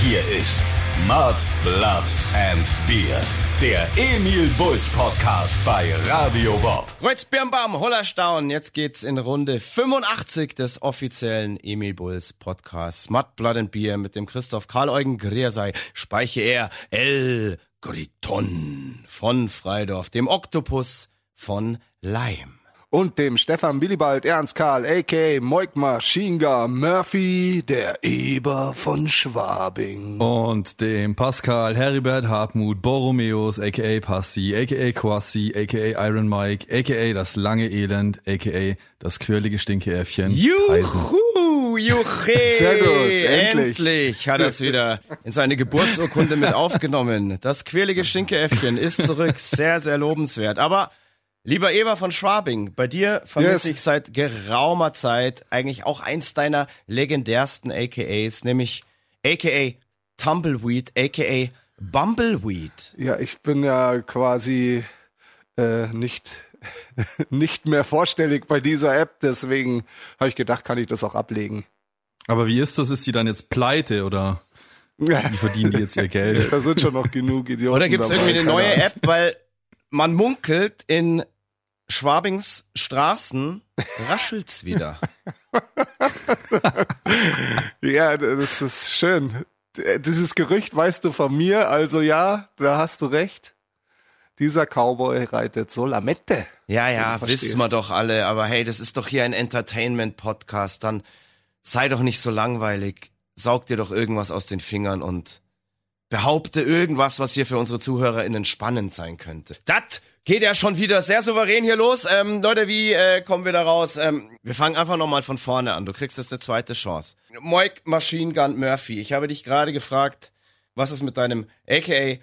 Hier ist Mud, Blood and Beer. Der Emil Bulls Podcast bei Radio Bob. Kreuz, Birnbaum, Hollerstaun. Jetzt geht's in Runde 85 des offiziellen Emil Bulls Podcasts. Mud, Blood and Beer mit dem Christoph Karl-Eugen Griersei. Speiche er El Griton von Freidorf, dem Oktopus von Leim und dem Stefan Willibald Ernst Karl, a.k.a. Moik Maschinga Murphy, der Eber von Schwabing. Und dem Pascal Heribert Hartmut Borromeus, a.k.a. Passi, a.k.a. Quassi, a.k.a. Iron Mike, a.k.a. das lange Elend, a.k.a. das quirlige Stinkeäffchen. Juhu, juche. Sehr gut, endlich. Endlich hat er es wieder in seine Geburtsurkunde mit aufgenommen. Das quirlige Stinkeäffchen ist zurück. Sehr, sehr lobenswert. Aber Lieber Eber von Schwabing, bei dir vermisse yes. ich seit geraumer Zeit eigentlich auch eins deiner legendärsten AKAs, nämlich AKA Tumbleweed, AKA Bumbleweed. Ja, ich bin ja quasi äh, nicht, nicht mehr vorstellig bei dieser App, deswegen habe ich gedacht, kann ich das auch ablegen. Aber wie ist das? Ist die dann jetzt pleite oder wie verdienen die jetzt ihr Geld? da sind schon noch genug Idioten. Oder gibt es irgendwie eine neue App, weil man munkelt in Schwabings Straßen raschelt's wieder. ja, das ist schön. Dieses Gerücht weißt du von mir, also ja, da hast du recht. Dieser Cowboy reitet so Lamette. Ja, ja, wissen wir doch alle, aber hey, das ist doch hier ein Entertainment-Podcast, dann sei doch nicht so langweilig. Saug dir doch irgendwas aus den Fingern und behaupte irgendwas, was hier für unsere ZuhörerInnen spannend sein könnte. Das geht ja schon wieder sehr souverän hier los. Ähm, Leute, wie äh, kommen wir da raus? Ähm, wir fangen einfach nochmal von vorne an. Du kriegst jetzt eine zweite Chance. Moik Machine Gun Murphy, ich habe dich gerade gefragt, was ist mit deinem aka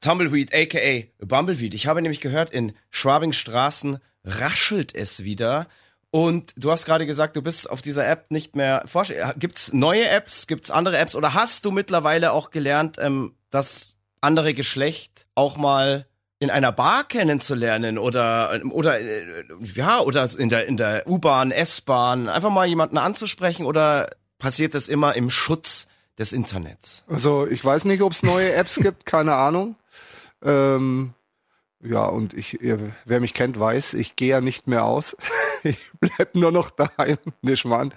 Tumbleweed, aka Bumbleweed? Ich habe nämlich gehört, in Schwabingstraßen raschelt es wieder. Und du hast gerade gesagt, du bist auf dieser App nicht mehr vorstellig. Gibt's neue Apps? Gibt's andere Apps? Oder hast du mittlerweile auch gelernt, ähm, das andere Geschlecht auch mal in einer Bar kennenzulernen oder oder ja oder in der in der U-Bahn, S-Bahn einfach mal jemanden anzusprechen oder passiert das immer im Schutz des Internets? Also ich weiß nicht, ob es neue Apps gibt, keine Ahnung. Ähm, ja und ich, wer mich kennt, weiß, ich gehe ja nicht mehr aus. ich bleib nur noch daheim, nicht Mann.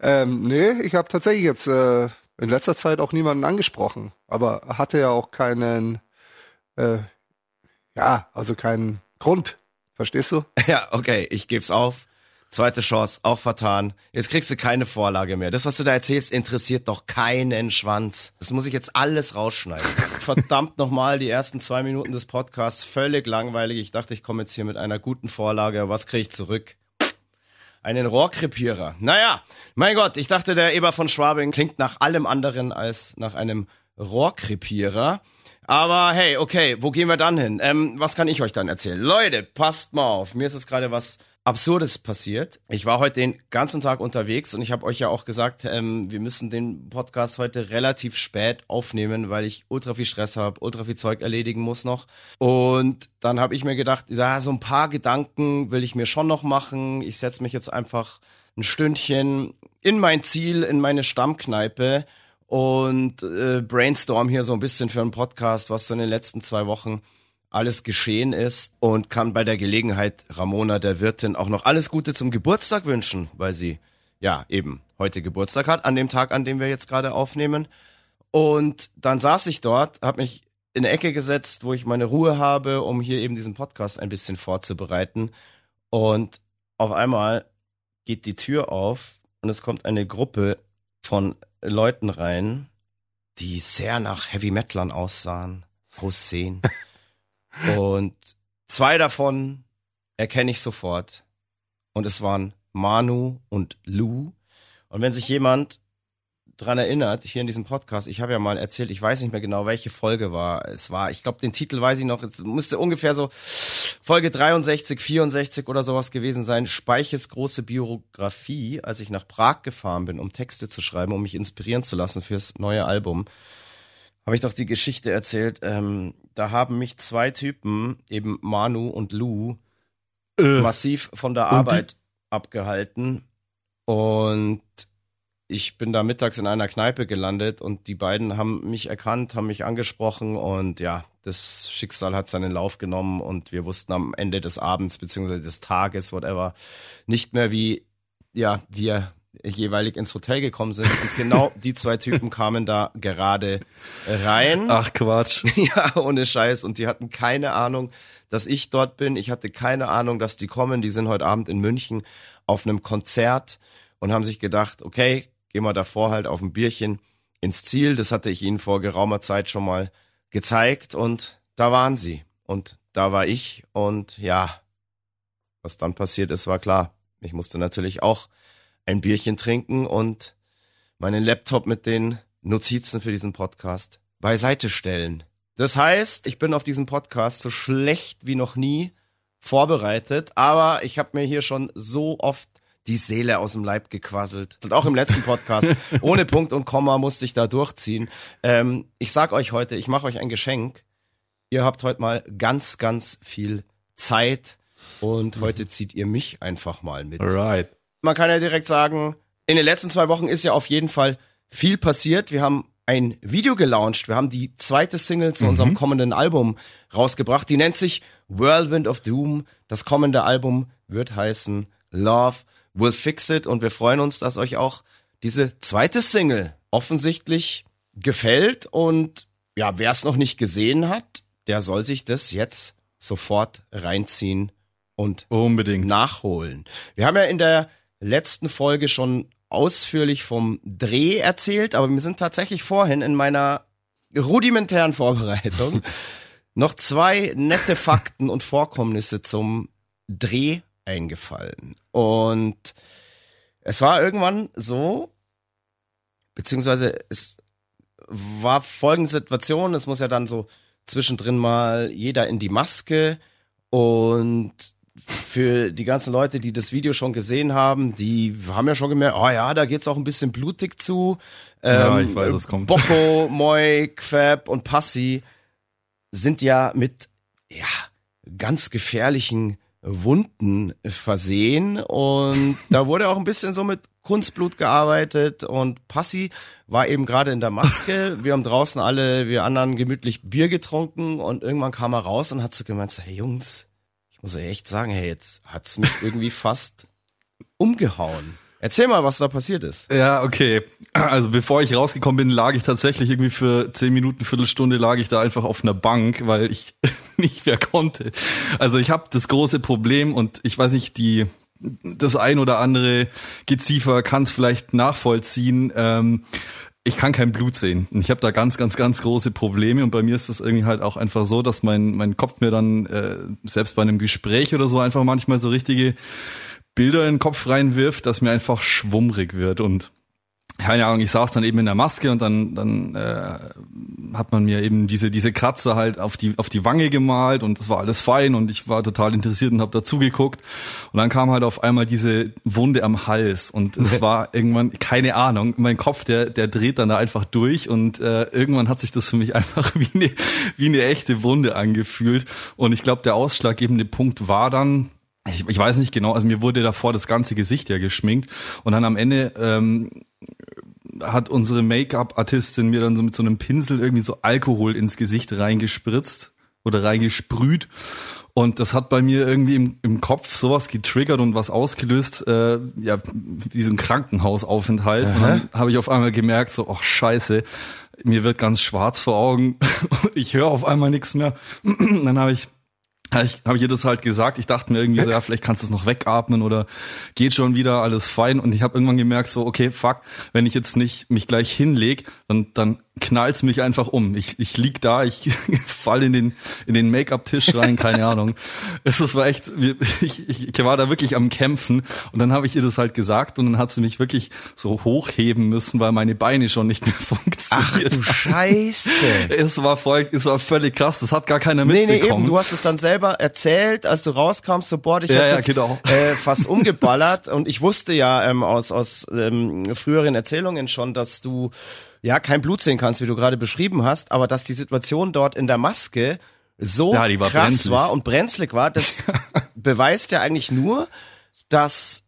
Ähm, nee, ich habe tatsächlich jetzt äh, in letzter Zeit auch niemanden angesprochen, aber hatte ja auch keinen äh, ja, also kein Grund. Verstehst du? Ja, okay, ich geb's auf. Zweite Chance, auch vertan. Jetzt kriegst du keine Vorlage mehr. Das, was du da erzählst, interessiert doch keinen Schwanz. Das muss ich jetzt alles rausschneiden. Verdammt nochmal, die ersten zwei Minuten des Podcasts, völlig langweilig. Ich dachte, ich komme jetzt hier mit einer guten Vorlage. Was kriege ich zurück? Einen Rohrkrepierer. Naja, mein Gott, ich dachte, der Eber von Schwabing klingt nach allem anderen als nach einem Rohrkrepierer. Aber hey, okay, wo gehen wir dann hin? Ähm, was kann ich euch dann erzählen? Leute, passt mal auf. Mir ist jetzt gerade was Absurdes passiert. Ich war heute den ganzen Tag unterwegs und ich habe euch ja auch gesagt, ähm, wir müssen den Podcast heute relativ spät aufnehmen, weil ich ultra viel Stress habe, ultra viel Zeug erledigen muss noch. Und dann habe ich mir gedacht, ja, so ein paar Gedanken will ich mir schon noch machen. Ich setze mich jetzt einfach ein Stündchen in mein Ziel, in meine Stammkneipe und äh, brainstorm hier so ein bisschen für einen Podcast, was so in den letzten zwei Wochen alles geschehen ist und kann bei der Gelegenheit Ramona, der Wirtin, auch noch alles Gute zum Geburtstag wünschen, weil sie ja eben heute Geburtstag hat, an dem Tag, an dem wir jetzt gerade aufnehmen. Und dann saß ich dort, habe mich in eine Ecke gesetzt, wo ich meine Ruhe habe, um hier eben diesen Podcast ein bisschen vorzubereiten. Und auf einmal geht die Tür auf und es kommt eine Gruppe von Leuten rein, die sehr nach Heavy Metalern aussahen, aussehen. und zwei davon erkenne ich sofort. Und es waren Manu und Lou. Und wenn sich jemand dran erinnert, hier in diesem Podcast, ich habe ja mal erzählt, ich weiß nicht mehr genau, welche Folge war. Es war, ich glaube, den Titel weiß ich noch, es müsste ungefähr so Folge 63, 64 oder sowas gewesen sein. Speiches große Biografie, als ich nach Prag gefahren bin, um Texte zu schreiben, um mich inspirieren zu lassen fürs neue Album. Habe ich doch die Geschichte erzählt. Ähm, da haben mich zwei Typen, eben Manu und Lou, äh. massiv von der Arbeit abgehalten. Und ich bin da mittags in einer Kneipe gelandet und die beiden haben mich erkannt, haben mich angesprochen und ja, das Schicksal hat seinen Lauf genommen und wir wussten am Ende des Abends beziehungsweise des Tages, whatever, nicht mehr wie, ja, wir jeweilig ins Hotel gekommen sind. Und genau die zwei Typen kamen da gerade rein. Ach Quatsch. Ja, ohne Scheiß. Und die hatten keine Ahnung, dass ich dort bin. Ich hatte keine Ahnung, dass die kommen. Die sind heute Abend in München auf einem Konzert und haben sich gedacht, okay, gehen wir davor halt auf ein Bierchen ins Ziel. Das hatte ich ihnen vor geraumer Zeit schon mal gezeigt und da waren sie. Und da war ich und ja, was dann passiert ist, war klar. Ich musste natürlich auch ein Bierchen trinken und meinen Laptop mit den Notizen für diesen Podcast beiseite stellen. Das heißt, ich bin auf diesen Podcast so schlecht wie noch nie vorbereitet, aber ich habe mir hier schon so oft die Seele aus dem Leib gequasselt. Und auch im letzten Podcast, ohne Punkt und Komma musste ich da durchziehen. Ähm, ich sag euch heute, ich mache euch ein Geschenk. Ihr habt heute mal ganz, ganz viel Zeit und heute zieht ihr mich einfach mal mit. Alright man kann ja direkt sagen, in den letzten zwei Wochen ist ja auf jeden Fall viel passiert. Wir haben ein Video gelauncht. Wir haben die zweite Single zu mhm. unserem kommenden Album rausgebracht. Die nennt sich Whirlwind of Doom. Das kommende Album wird heißen Love Will Fix It. Und wir freuen uns, dass euch auch diese zweite Single offensichtlich gefällt. Und ja, wer es noch nicht gesehen hat, der soll sich das jetzt sofort reinziehen und unbedingt nachholen. Wir haben ja in der letzten Folge schon ausführlich vom Dreh erzählt, aber mir sind tatsächlich vorhin in meiner rudimentären Vorbereitung noch zwei nette Fakten und Vorkommnisse zum Dreh eingefallen. Und es war irgendwann so, beziehungsweise es war folgende Situation, es muss ja dann so zwischendrin mal jeder in die Maske und für die ganzen Leute, die das Video schon gesehen haben, die haben ja schon gemerkt, oh ja, da geht's auch ein bisschen blutig zu. Ähm, ja, ich weiß, es kommt. Bocco, Moi, Quab und Passi sind ja mit ja, ganz gefährlichen Wunden versehen und da wurde auch ein bisschen so mit Kunstblut gearbeitet und Passi war eben gerade in der Maske. Wir haben draußen alle, wir anderen gemütlich Bier getrunken und irgendwann kam er raus und hat so gemeint, hey Jungs, ich muss echt sagen, hey, jetzt hat's mich irgendwie fast umgehauen. Erzähl mal, was da passiert ist. Ja, okay. Also bevor ich rausgekommen bin, lag ich tatsächlich irgendwie für zehn Minuten, Viertelstunde lag ich da einfach auf einer Bank, weil ich nicht mehr konnte. Also ich habe das große Problem und ich weiß nicht, die das ein oder andere Geziefer kann es vielleicht nachvollziehen. Ähm, ich kann kein Blut sehen. Ich habe da ganz, ganz, ganz große Probleme und bei mir ist es irgendwie halt auch einfach so, dass mein, mein Kopf mir dann äh, selbst bei einem Gespräch oder so einfach manchmal so richtige Bilder in den Kopf reinwirft, dass mir einfach schwummrig wird und keine Ahnung, ich saß dann eben in der Maske und dann, dann äh, hat man mir eben diese, diese Kratzer halt auf die, auf die Wange gemalt und das war alles fein und ich war total interessiert und habe dazu geguckt. Und dann kam halt auf einmal diese Wunde am Hals und es war irgendwann, keine Ahnung, mein Kopf, der, der dreht dann da einfach durch und äh, irgendwann hat sich das für mich einfach wie eine, wie eine echte Wunde angefühlt. Und ich glaube, der ausschlaggebende Punkt war dann, ich, ich weiß nicht genau, also mir wurde davor das ganze Gesicht ja geschminkt und dann am Ende ähm, hat unsere Make-up-Artistin mir dann so mit so einem Pinsel irgendwie so Alkohol ins Gesicht reingespritzt oder reingesprüht. Und das hat bei mir irgendwie im, im Kopf sowas getriggert und was ausgelöst, äh, ja, diesen Krankenhausaufenthalt. Aha. Und dann habe ich auf einmal gemerkt, so, ach scheiße, mir wird ganz schwarz vor Augen. ich höre auf einmal nichts mehr. dann habe ich ich habe ihr das halt gesagt. Ich dachte mir irgendwie so, ja, vielleicht kannst du es noch wegatmen oder geht schon wieder, alles fein. Und ich habe irgendwann gemerkt, so, okay, fuck, wenn ich jetzt nicht mich gleich hinleg, dann, dann knallt's mich einfach um. Ich, ich lieg da, ich fall in den, in den Make-up-Tisch rein, keine Ahnung. Es war echt, ich, ich, ich war da wirklich am Kämpfen und dann habe ich ihr das halt gesagt und dann hat sie mich wirklich so hochheben müssen, weil meine Beine schon nicht mehr funktioniert. Ach du Scheiße. Es war voll, es war völlig krass, das hat gar keiner nee, mitbekommen. Nee, eben, du hast es dann selber erzählt, als du rauskamst, so boah, ich ja, ja, genau. äh, fast umgeballert und ich wusste ja ähm, aus, aus ähm, früheren Erzählungen schon, dass du ja, kein Blut sehen kannst, wie du gerade beschrieben hast, aber dass die Situation dort in der Maske so ja, war krass brenzlig. war und brenzlig war, das beweist ja eigentlich nur, dass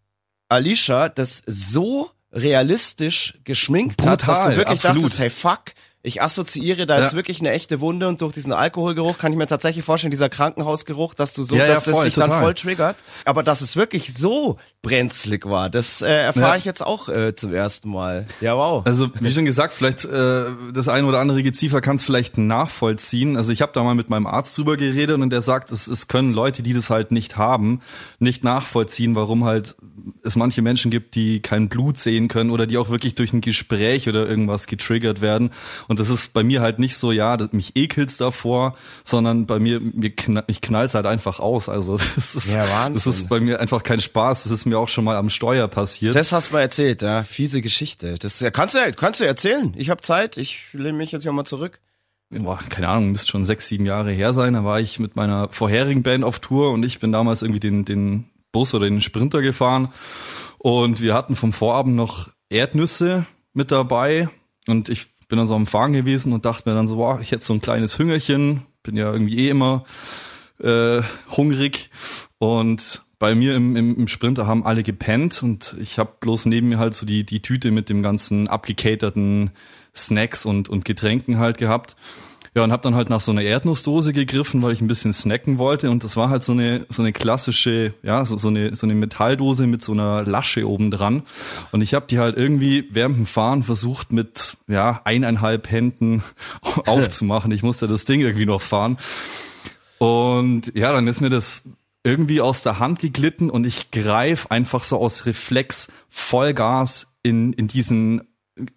Alicia das so realistisch geschminkt hat, dass du Brutal, wirklich absolut. dachtest, hey fuck, ich assoziiere da jetzt Ja. wirklich eine echte Wunde und durch diesen Alkoholgeruch kann ich mir tatsächlich vorstellen, dieser Krankenhausgeruch, dass du so, Ja, ja, dass das voll, dich dann total. voll triggert. Aber dass es wirklich so brenzlig war, das äh, erfahre Ja. ich jetzt auch äh, zum ersten Mal. Ja, wow. Also wie schon gesagt, vielleicht äh, das ein oder andere Geziefer kann es vielleicht nachvollziehen. Also ich habe da mal mit meinem Arzt drüber geredet und der sagt, es, es können Leute, die das halt nicht haben, nicht nachvollziehen, warum halt es manche Menschen gibt, die kein Blut sehen können oder die auch wirklich durch ein Gespräch oder irgendwas getriggert werden. Und das ist bei mir halt nicht so, ja, das, mich ekelt's davor, sondern bei mir, mir kn ich knall's halt einfach aus. Also das ist, Ja, das ist bei mir einfach kein Spaß. Das ist mir auch schon mal am Steuer passiert. Das hast du mal erzählt, ja. Fiese Geschichte. Das kannst du kannst du erzählen. Ich habe Zeit. Ich lehne mich jetzt hier mal zurück. boah, keine Ahnung, müsste schon sechs, sieben Jahre her sein. Da war ich mit meiner vorherigen Band auf Tour und ich bin damals irgendwie den, den Bus oder den Sprinter gefahren. Und wir hatten vom Vorabend noch Erdnüsse mit dabei. Und ich bin dann so am Fahren gewesen und dachte mir dann so, boah, ich hätte so ein kleines Hüngerchen. Bin ja irgendwie eh immer äh, hungrig. Und bei mir im, im, im Sprinter haben alle gepennt und ich habe bloß neben mir halt so die, die Tüte mit dem ganzen abgecaterten Snacks und, und Getränken halt gehabt. Ja, und habe dann halt nach so einer Erdnussdose gegriffen, weil ich ein bisschen snacken wollte. Und das war halt so eine, so eine klassische, ja, so, so, eine, so eine Metalldose mit so einer Lasche oben dran. Und ich habe die halt irgendwie während dem Fahren versucht, mit ja, eineinhalb Händen aufzumachen. Ich musste das Ding irgendwie noch fahren. Und ja, dann ist mir das irgendwie aus der Hand geglitten und ich greif einfach so aus Reflex Vollgas in, in diesen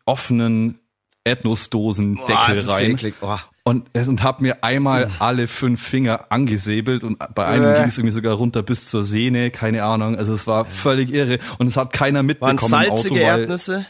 offenen Erdnussdosendeckel ist rein. Oh. Und, und hab mir einmal alle fünf Finger angesäbelt und bei einem Äh. ging es irgendwie sogar runter bis zur Sehne, keine Ahnung. Also es war völlig irre und es hat keiner Waren mitbekommen im Auto, salzige Erdnüsse?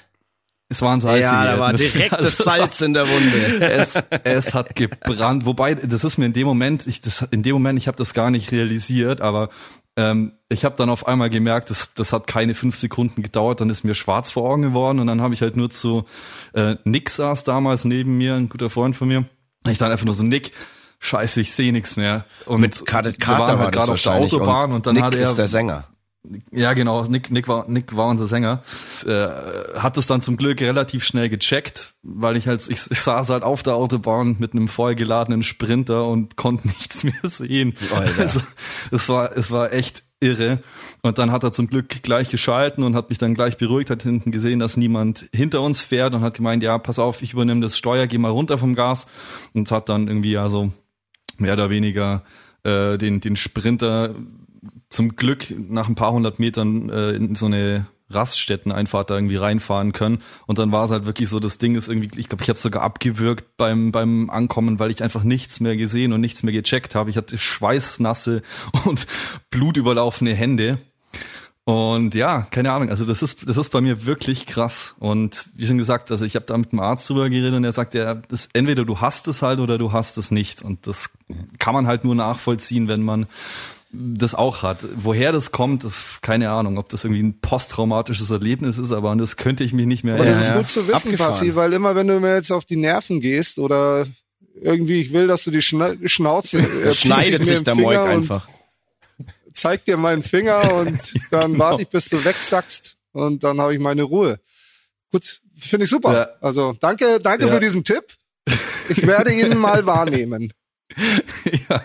Es waren salzige Ja, da war Erdnüsse. direkt das war- Salz in der Wunde. es, es hat gebrannt. Wobei, das ist mir in dem Moment, ich, das, in dem Moment, ich habe das gar nicht realisiert, aber ähm, ich habe dann auf einmal gemerkt, das, das hat keine fünf Sekunden gedauert, dann ist mir schwarz vor Augen geworden und dann habe ich halt nur zu äh, Nick saß damals neben mir, ein guter Freund von mir. Und ich dann einfach nur so, Nick, scheiße, ich sehe nichts mehr. Und Mit Kadet wir waren Carter war halt gerade auf der. Autobahn und, dann Nick hat er ist der Sänger. Ja, genau. Nick, Nick, war, Nick war unser Sänger. Äh, hat es dann zum Glück relativ schnell gecheckt, weil ich halt, ich, ich saß halt auf der Autobahn mit einem vollgeladenen Sprinter und konnte nichts mehr sehen. Alter. Also, es war, es war echt irre. Und dann hat er zum Glück gleich geschalten und hat mich dann gleich beruhigt, hat hinten gesehen, dass niemand hinter uns fährt und hat gemeint, ja, pass auf, ich übernehme das Steuer, geh mal runter vom Gas und hat dann irgendwie ja so mehr oder weniger äh, den, den Sprinter zum Glück nach ein paar hundert Metern äh, in so eine Raststätteneinfahrt da irgendwie reinfahren können. Und dann war es halt wirklich so, das Ding ist irgendwie, ich glaube, ich habe sogar abgewürgt beim, beim Ankommen, weil ich einfach nichts mehr gesehen und nichts mehr gecheckt habe. Ich hatte schweißnasse und blutüberlaufene Hände. Und ja, keine Ahnung, also das ist, das ist bei mir wirklich krass. Und wie schon gesagt, also ich habe da mit dem Arzt drüber geredet und er sagt, ja, das, entweder du hast es halt oder du hast es nicht. Und das kann man halt nur nachvollziehen, wenn man das auch hat. Woher das kommt, ist keine Ahnung, ob das irgendwie ein posttraumatisches Erlebnis ist, aber an das könnte ich mich nicht mehr Aber das ist gut zu wissen, Abgefahren. Passi, weil immer wenn du mir jetzt auf die Nerven gehst oder irgendwie ich will, dass du die Schna Schnauze äh, Schneidet sich der Moik einfach. Zeig dir meinen Finger und dann genau. warte ich, bis du wegsackst und dann habe ich meine Ruhe. Gut, finde ich super. Ja. Also danke, danke Ja. für diesen Tipp. Ich werde ihn mal wahrnehmen. ja.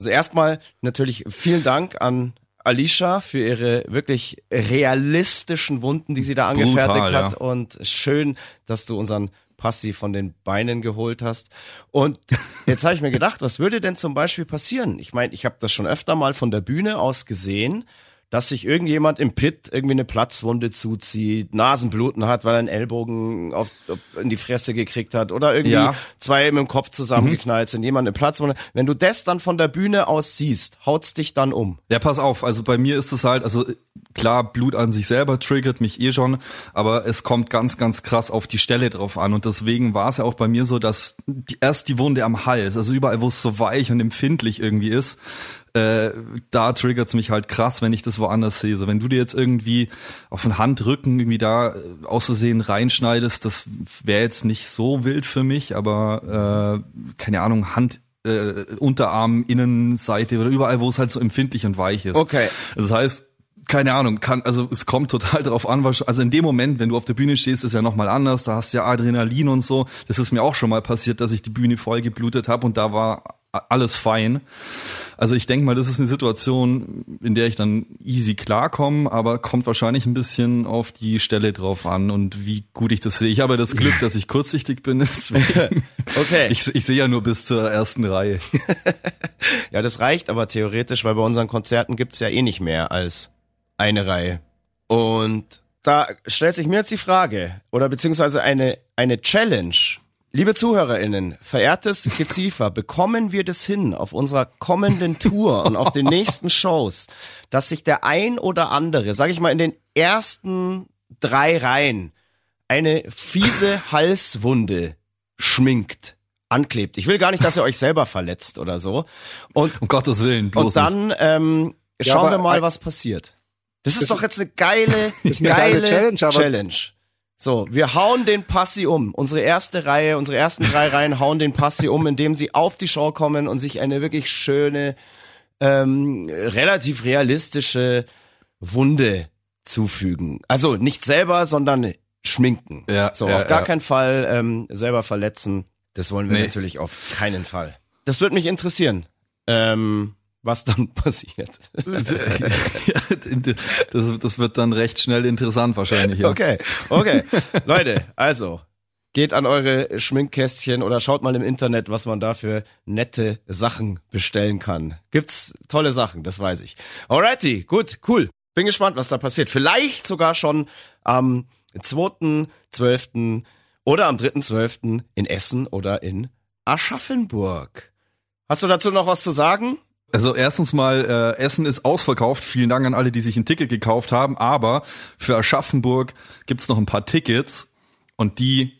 Also erstmal natürlich vielen Dank an Alicia für ihre wirklich realistischen Wunden, die sie da Brutal, angefertigt ja. hat. Und schön, dass du unseren Passi von den Beinen geholt hast. Und jetzt habe ich mir gedacht, was würde denn zum Beispiel passieren? Ich meine, ich habe das schon öfter mal von der Bühne aus gesehen, dass sich irgendjemand im Pit irgendwie eine Platzwunde zuzieht, Nasenbluten hat, weil er einen Ellbogen auf, auf, in die Fresse gekriegt hat oder irgendwie Ja. zwei mit dem Kopf zusammengeknallt sind, jemand eine Platzwunde. Wenn du das dann von der Bühne aus siehst, haut's dich dann um. Ja, pass auf, also bei mir ist es halt, also klar, Blut an sich selber triggert mich eh schon, aber es kommt ganz, ganz krass auf die Stelle drauf an und deswegen war es ja auch bei mir so, dass die, erst die Wunde am Hals, also überall, wo es so weich und empfindlich irgendwie ist, äh, da triggert's mich halt krass, wenn ich das woanders sehe. So, wenn du dir jetzt irgendwie auf den Handrücken irgendwie da äh, aus Versehen reinschneidest, das wäre jetzt nicht so wild für mich, aber äh, keine Ahnung, Hand äh, Unterarm, Innenseite oder überall, wo es halt so empfindlich und weich ist. Okay. Das heißt, keine Ahnung, kann, also es kommt total drauf an, was- also in dem Moment, wenn du auf der Bühne stehst, ist ja nochmal anders, da hast du ja Adrenalin und so. Das ist mir auch schon mal passiert, dass ich die Bühne voll geblutet habe und da war alles fein. Also ich denke mal, das ist eine Situation, in der ich dann easy klarkomme, aber kommt wahrscheinlich ein bisschen auf die Stelle drauf an und wie gut ich das sehe. Ich habe das Glück, dass ich kurzsichtig bin. Okay. Ich, ich sehe ja nur bis zur ersten Reihe. Ja, das reicht aber theoretisch, weil bei unseren Konzerten gibt's ja eh nicht mehr als eine Reihe. Und da stellt sich mir jetzt die Frage, oder beziehungsweise eine, eine Challenge. Liebe ZuhörerInnen, verehrtes Geziefer, bekommen wir das hin auf unserer kommenden Tour und auf den nächsten Shows, dass sich der ein oder andere, sag ich mal, in den ersten drei Reihen eine fiese Halswunde schminkt, anklebt. Ich will gar nicht, dass ihr euch selber verletzt oder so. Und Um Gottes Willen, bloß und dann ähm, Ja, schauen aber wir mal, was passiert. Das ist Das doch jetzt eine geile, ist eine geile geile Challenge, aber- Challenge. So, wir hauen den Passi um. Unsere erste Reihe, unsere ersten drei Reihen hauen den Passi um, indem sie auf die Show kommen und sich eine wirklich schöne, ähm, relativ realistische Wunde zufügen. Also nicht selber, sondern schminken. Ja, so, ja, auf gar ja. keinen Fall ähm, selber verletzen. Das wollen wir Nee. natürlich auf keinen Fall. Das würde mich interessieren, ähm, was dann passiert. Das, das wird dann recht schnell interessant wahrscheinlich. Ja. Okay, okay. Leute, also geht an eure Schminkkästchen oder schaut mal im Internet, was man da für nette Sachen bestellen kann. Gibt's tolle Sachen, das weiß ich. Alrighty, gut, cool. Bin gespannt, was da passiert. Vielleicht sogar schon am 2.12. oder am 3.12. in Essen oder in Aschaffenburg. Hast du dazu noch was zu sagen? Also erstens mal, äh, Essen ist ausverkauft. Vielen Dank an alle, die sich ein Ticket gekauft haben. Aber für Aschaffenburg gibt's noch ein paar Tickets und die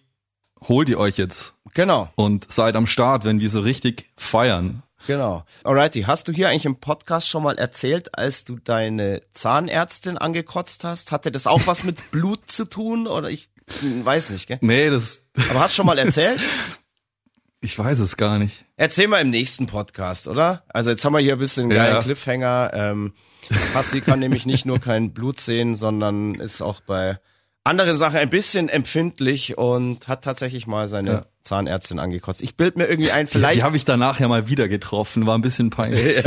holt ihr euch jetzt Genau. und seid am Start, wenn wir so richtig feiern. Genau. Alrighty, hast du hier eigentlich im Podcast schon mal erzählt, als du deine Zahnärztin angekotzt hast? Hatte das auch was mit Blut zu tun? Oder ich weiß nicht, gell? Nee, das, Aber hast schon mal erzählt? Ich weiß es gar nicht. Erzähl mal im nächsten Podcast, oder? Also jetzt haben wir hier ein bisschen einen geilen ja. Cliffhanger. Ähm, Passi kann nämlich nicht nur kein Blut sehen, sondern ist auch bei anderen Sachen ein bisschen empfindlich und hat tatsächlich mal seine Ja. Zahnärztin angekotzt. Ich bild mir irgendwie ein, Die vielleicht. habe ich danach ja mal wieder getroffen, war ein bisschen peinlich.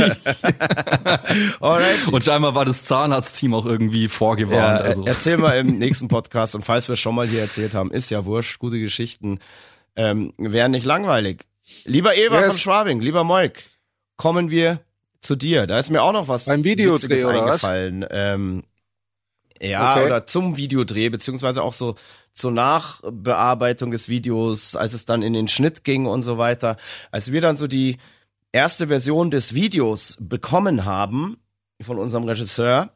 Alright. Und scheinbar war das Zahnarztteam auch irgendwie vorgewarnt. Ja, also. äh, erzähl mal im nächsten Podcast und falls wir es schon mal hier erzählt haben, ist ja wurscht, gute Geschichten ähm, wären nicht langweilig. Lieber Eber Yes. von Schwabing, lieber Moik, kommen wir zu dir. Da ist mir auch noch was Beim Videodreh, oder was? eingefallen. Ähm, ja, Okay. oder zum Videodreh, beziehungsweise auch so zur Nachbearbeitung des Videos, als es dann in den Schnitt ging und so weiter. Als wir dann so die erste Version des Videos bekommen haben von unserem Regisseur,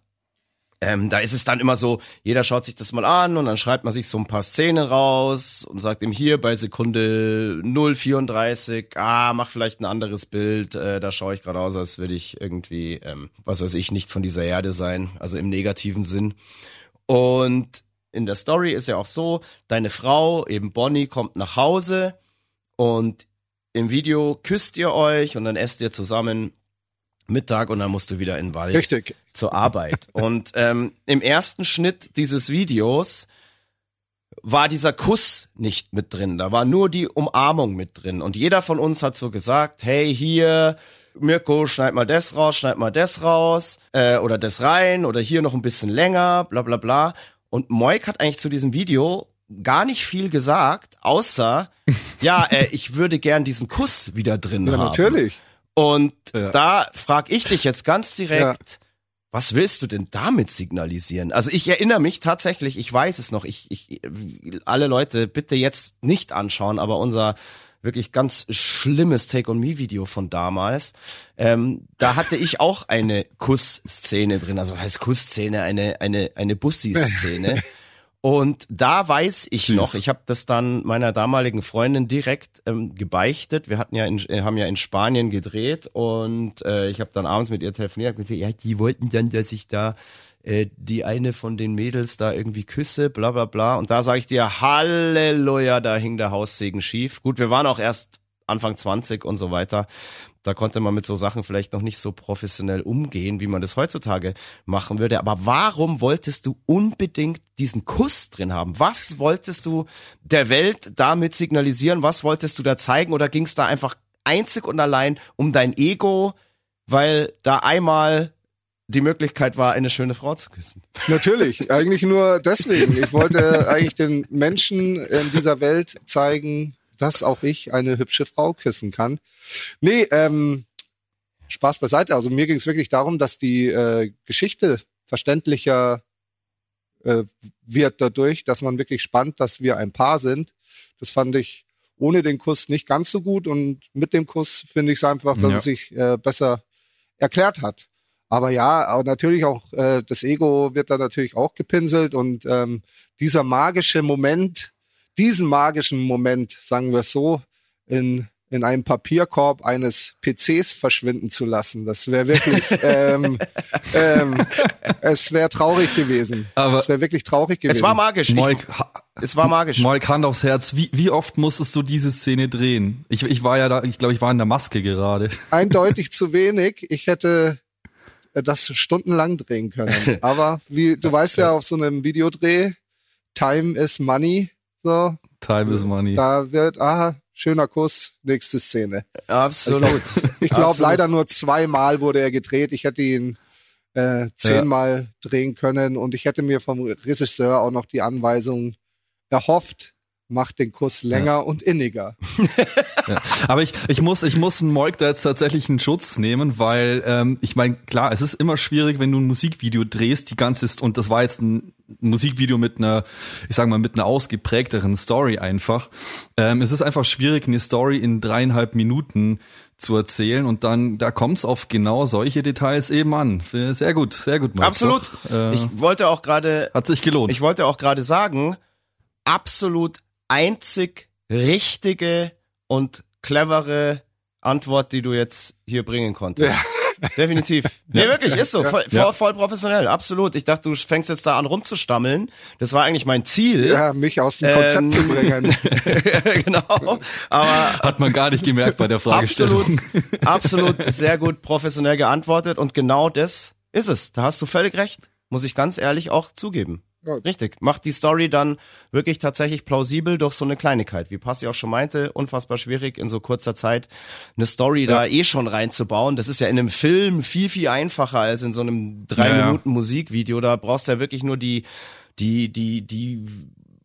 ähm, da ist es dann immer so, jeder schaut sich das mal an und dann schreibt man sich so ein paar Szenen raus und sagt ihm hier bei Sekunde 034, ah, mach vielleicht ein anderes Bild, äh, da schaue ich gerade aus, als würde ich irgendwie, ähm, was weiß ich, nicht von dieser Erde sein, also im negativen Sinn. Und in der Story ist ja auch so, deine Frau, eben Bonnie, kommt nach Hause und im Video küsst ihr euch und dann esst ihr zusammen Mittag und dann musst du wieder in den Wald Richtig. zur Arbeit. Und ähm, im ersten Schnitt dieses Videos war dieser Kuss nicht mit drin. Da war nur die Umarmung mit drin. Und jeder von uns hat so gesagt, hey, hier, Mirko, schneid mal das raus, schneid mal das raus, äh, oder das rein, oder hier noch ein bisschen länger, bla bla bla. Und Moik hat eigentlich zu diesem Video gar nicht viel gesagt, außer, ja, äh, ich würde gern diesen Kuss wieder drin Ja, haben. natürlich. Und Ja. da frag ich dich jetzt ganz direkt, was willst du denn damit signalisieren? Also ich erinnere mich tatsächlich, ich weiß es noch, ich, ich alle Leute bitte jetzt nicht anschauen, aber unser wirklich ganz schlimmes Take-on-Me-Video von damals, ähm, da hatte ich auch eine Kussszene drin, also was heißt Kussszene, eine, eine, eine Bussi-Szene. Und da weiß ich Süß. noch, ich habe das dann meiner damaligen Freundin direkt ähm, gebeichtet. Wir hatten ja in, äh, haben ja in Spanien gedreht und äh, ich habe dann abends mit ihr telefoniert und gesagt, ja, die wollten dann, dass ich da äh, die eine von den Mädels da irgendwie küsse, bla bla bla. Und da sage ich dir, Halleluja, da hing der Haussegen schief. Gut, wir waren auch erst Anfang 20 und so weiter. Da konnte man mit so Sachen vielleicht noch nicht so professionell umgehen, wie man das heutzutage machen würde. Aber warum wolltest du unbedingt diesen Kuss drin haben? Was wolltest du der Welt damit signalisieren? Was wolltest du da zeigen? Oder ging es da einfach einzig und allein um dein Ego, weil da einmal die Möglichkeit war, eine schöne Frau zu küssen. Natürlich, eigentlich nur deswegen. Ich wollte eigentlich den Menschen in dieser Welt zeigen, dass auch ich eine hübsche Frau küssen kann. Nee, ähm, Spaß beiseite. Also mir ging es wirklich darum, dass die äh, Geschichte verständlicher äh, wird dadurch, dass man wirklich spannt, dass wir ein Paar sind. Das fand ich ohne den Kuss nicht ganz so gut und mit dem Kuss finde ich es einfach, dass ja. es sich äh, besser erklärt hat. Aber ja, aber natürlich auch äh, das Ego wird da natürlich auch gepinselt und ähm, dieser magische Moment, diesen magischen Moment, sagen wir es so, in in einem Papierkorb eines PCs verschwinden zu lassen. Das wäre wirklich, ähm, ähm, es wäre traurig gewesen. Aber es wäre wirklich traurig gewesen. Es war magisch. Moik, es war magisch. Moik, Hand aufs Herz. Wie, wie oft musstest du diese Szene drehen? Ich, ich war ja da, ich glaube, ich war in der Maske gerade. Eindeutig zu wenig. Ich hätte das stundenlang drehen können. Aber wie du weißt ja, auf so einem Videodreh, Time is Money. So. Time is Money. Da wird, aha, schöner Kuss, nächste Szene. Absolut. Ich glaube, glaub, leider nur zweimal wurde er gedreht. Ich hätte ihn äh, zehnmal ja. drehen können und ich hätte mir vom Regisseur auch noch die Anweisung erhofft, macht den Kuss länger ja. und inniger. ja. Aber ich, ich muss, ich muss einen Moik da jetzt tatsächlich einen Schutz nehmen, weil ähm, ich meine, klar, es ist immer schwierig, wenn du ein Musikvideo drehst, die ganze ist, und das war jetzt ein Musikvideo mit einer, ich sag mal, mit einer ausgeprägteren Story einfach. Ähm, es ist einfach schwierig, eine Story in dreieinhalb Minuten zu erzählen und dann da kommt's auf genau solche Details eben an. Sehr gut, sehr gut. Mike. Absolut. Äh, ich wollte auch gerade hat sich gelohnt. Ich wollte auch gerade sagen, absolut einzig richtige und clevere Antwort, die du jetzt hier bringen konntest. Ja. Definitiv. Nee, wirklich, ist so. Voll, ja. voll, professionell, absolut. Ich dachte, du fängst jetzt da an rumzustammeln. Das war eigentlich mein Ziel. Ja, mich aus dem Konzept ähm, zu bringen. genau. Aber hat man gar nicht gemerkt bei der Fragestellung. Absolut, absolut sehr gut professionell geantwortet und genau das ist es. Da hast du völlig recht. Muss ich ganz ehrlich auch zugeben. Ja. Richtig. Macht die Story dann wirklich tatsächlich plausibel durch so eine Kleinigkeit. Wie Passi auch schon meinte, unfassbar schwierig in so kurzer Zeit eine Story ja. da eh schon reinzubauen. Das ist ja in einem Film viel, viel einfacher als in so einem drei ja, Minuten Musikvideo. Da brauchst du ja wirklich nur die, die, die, die,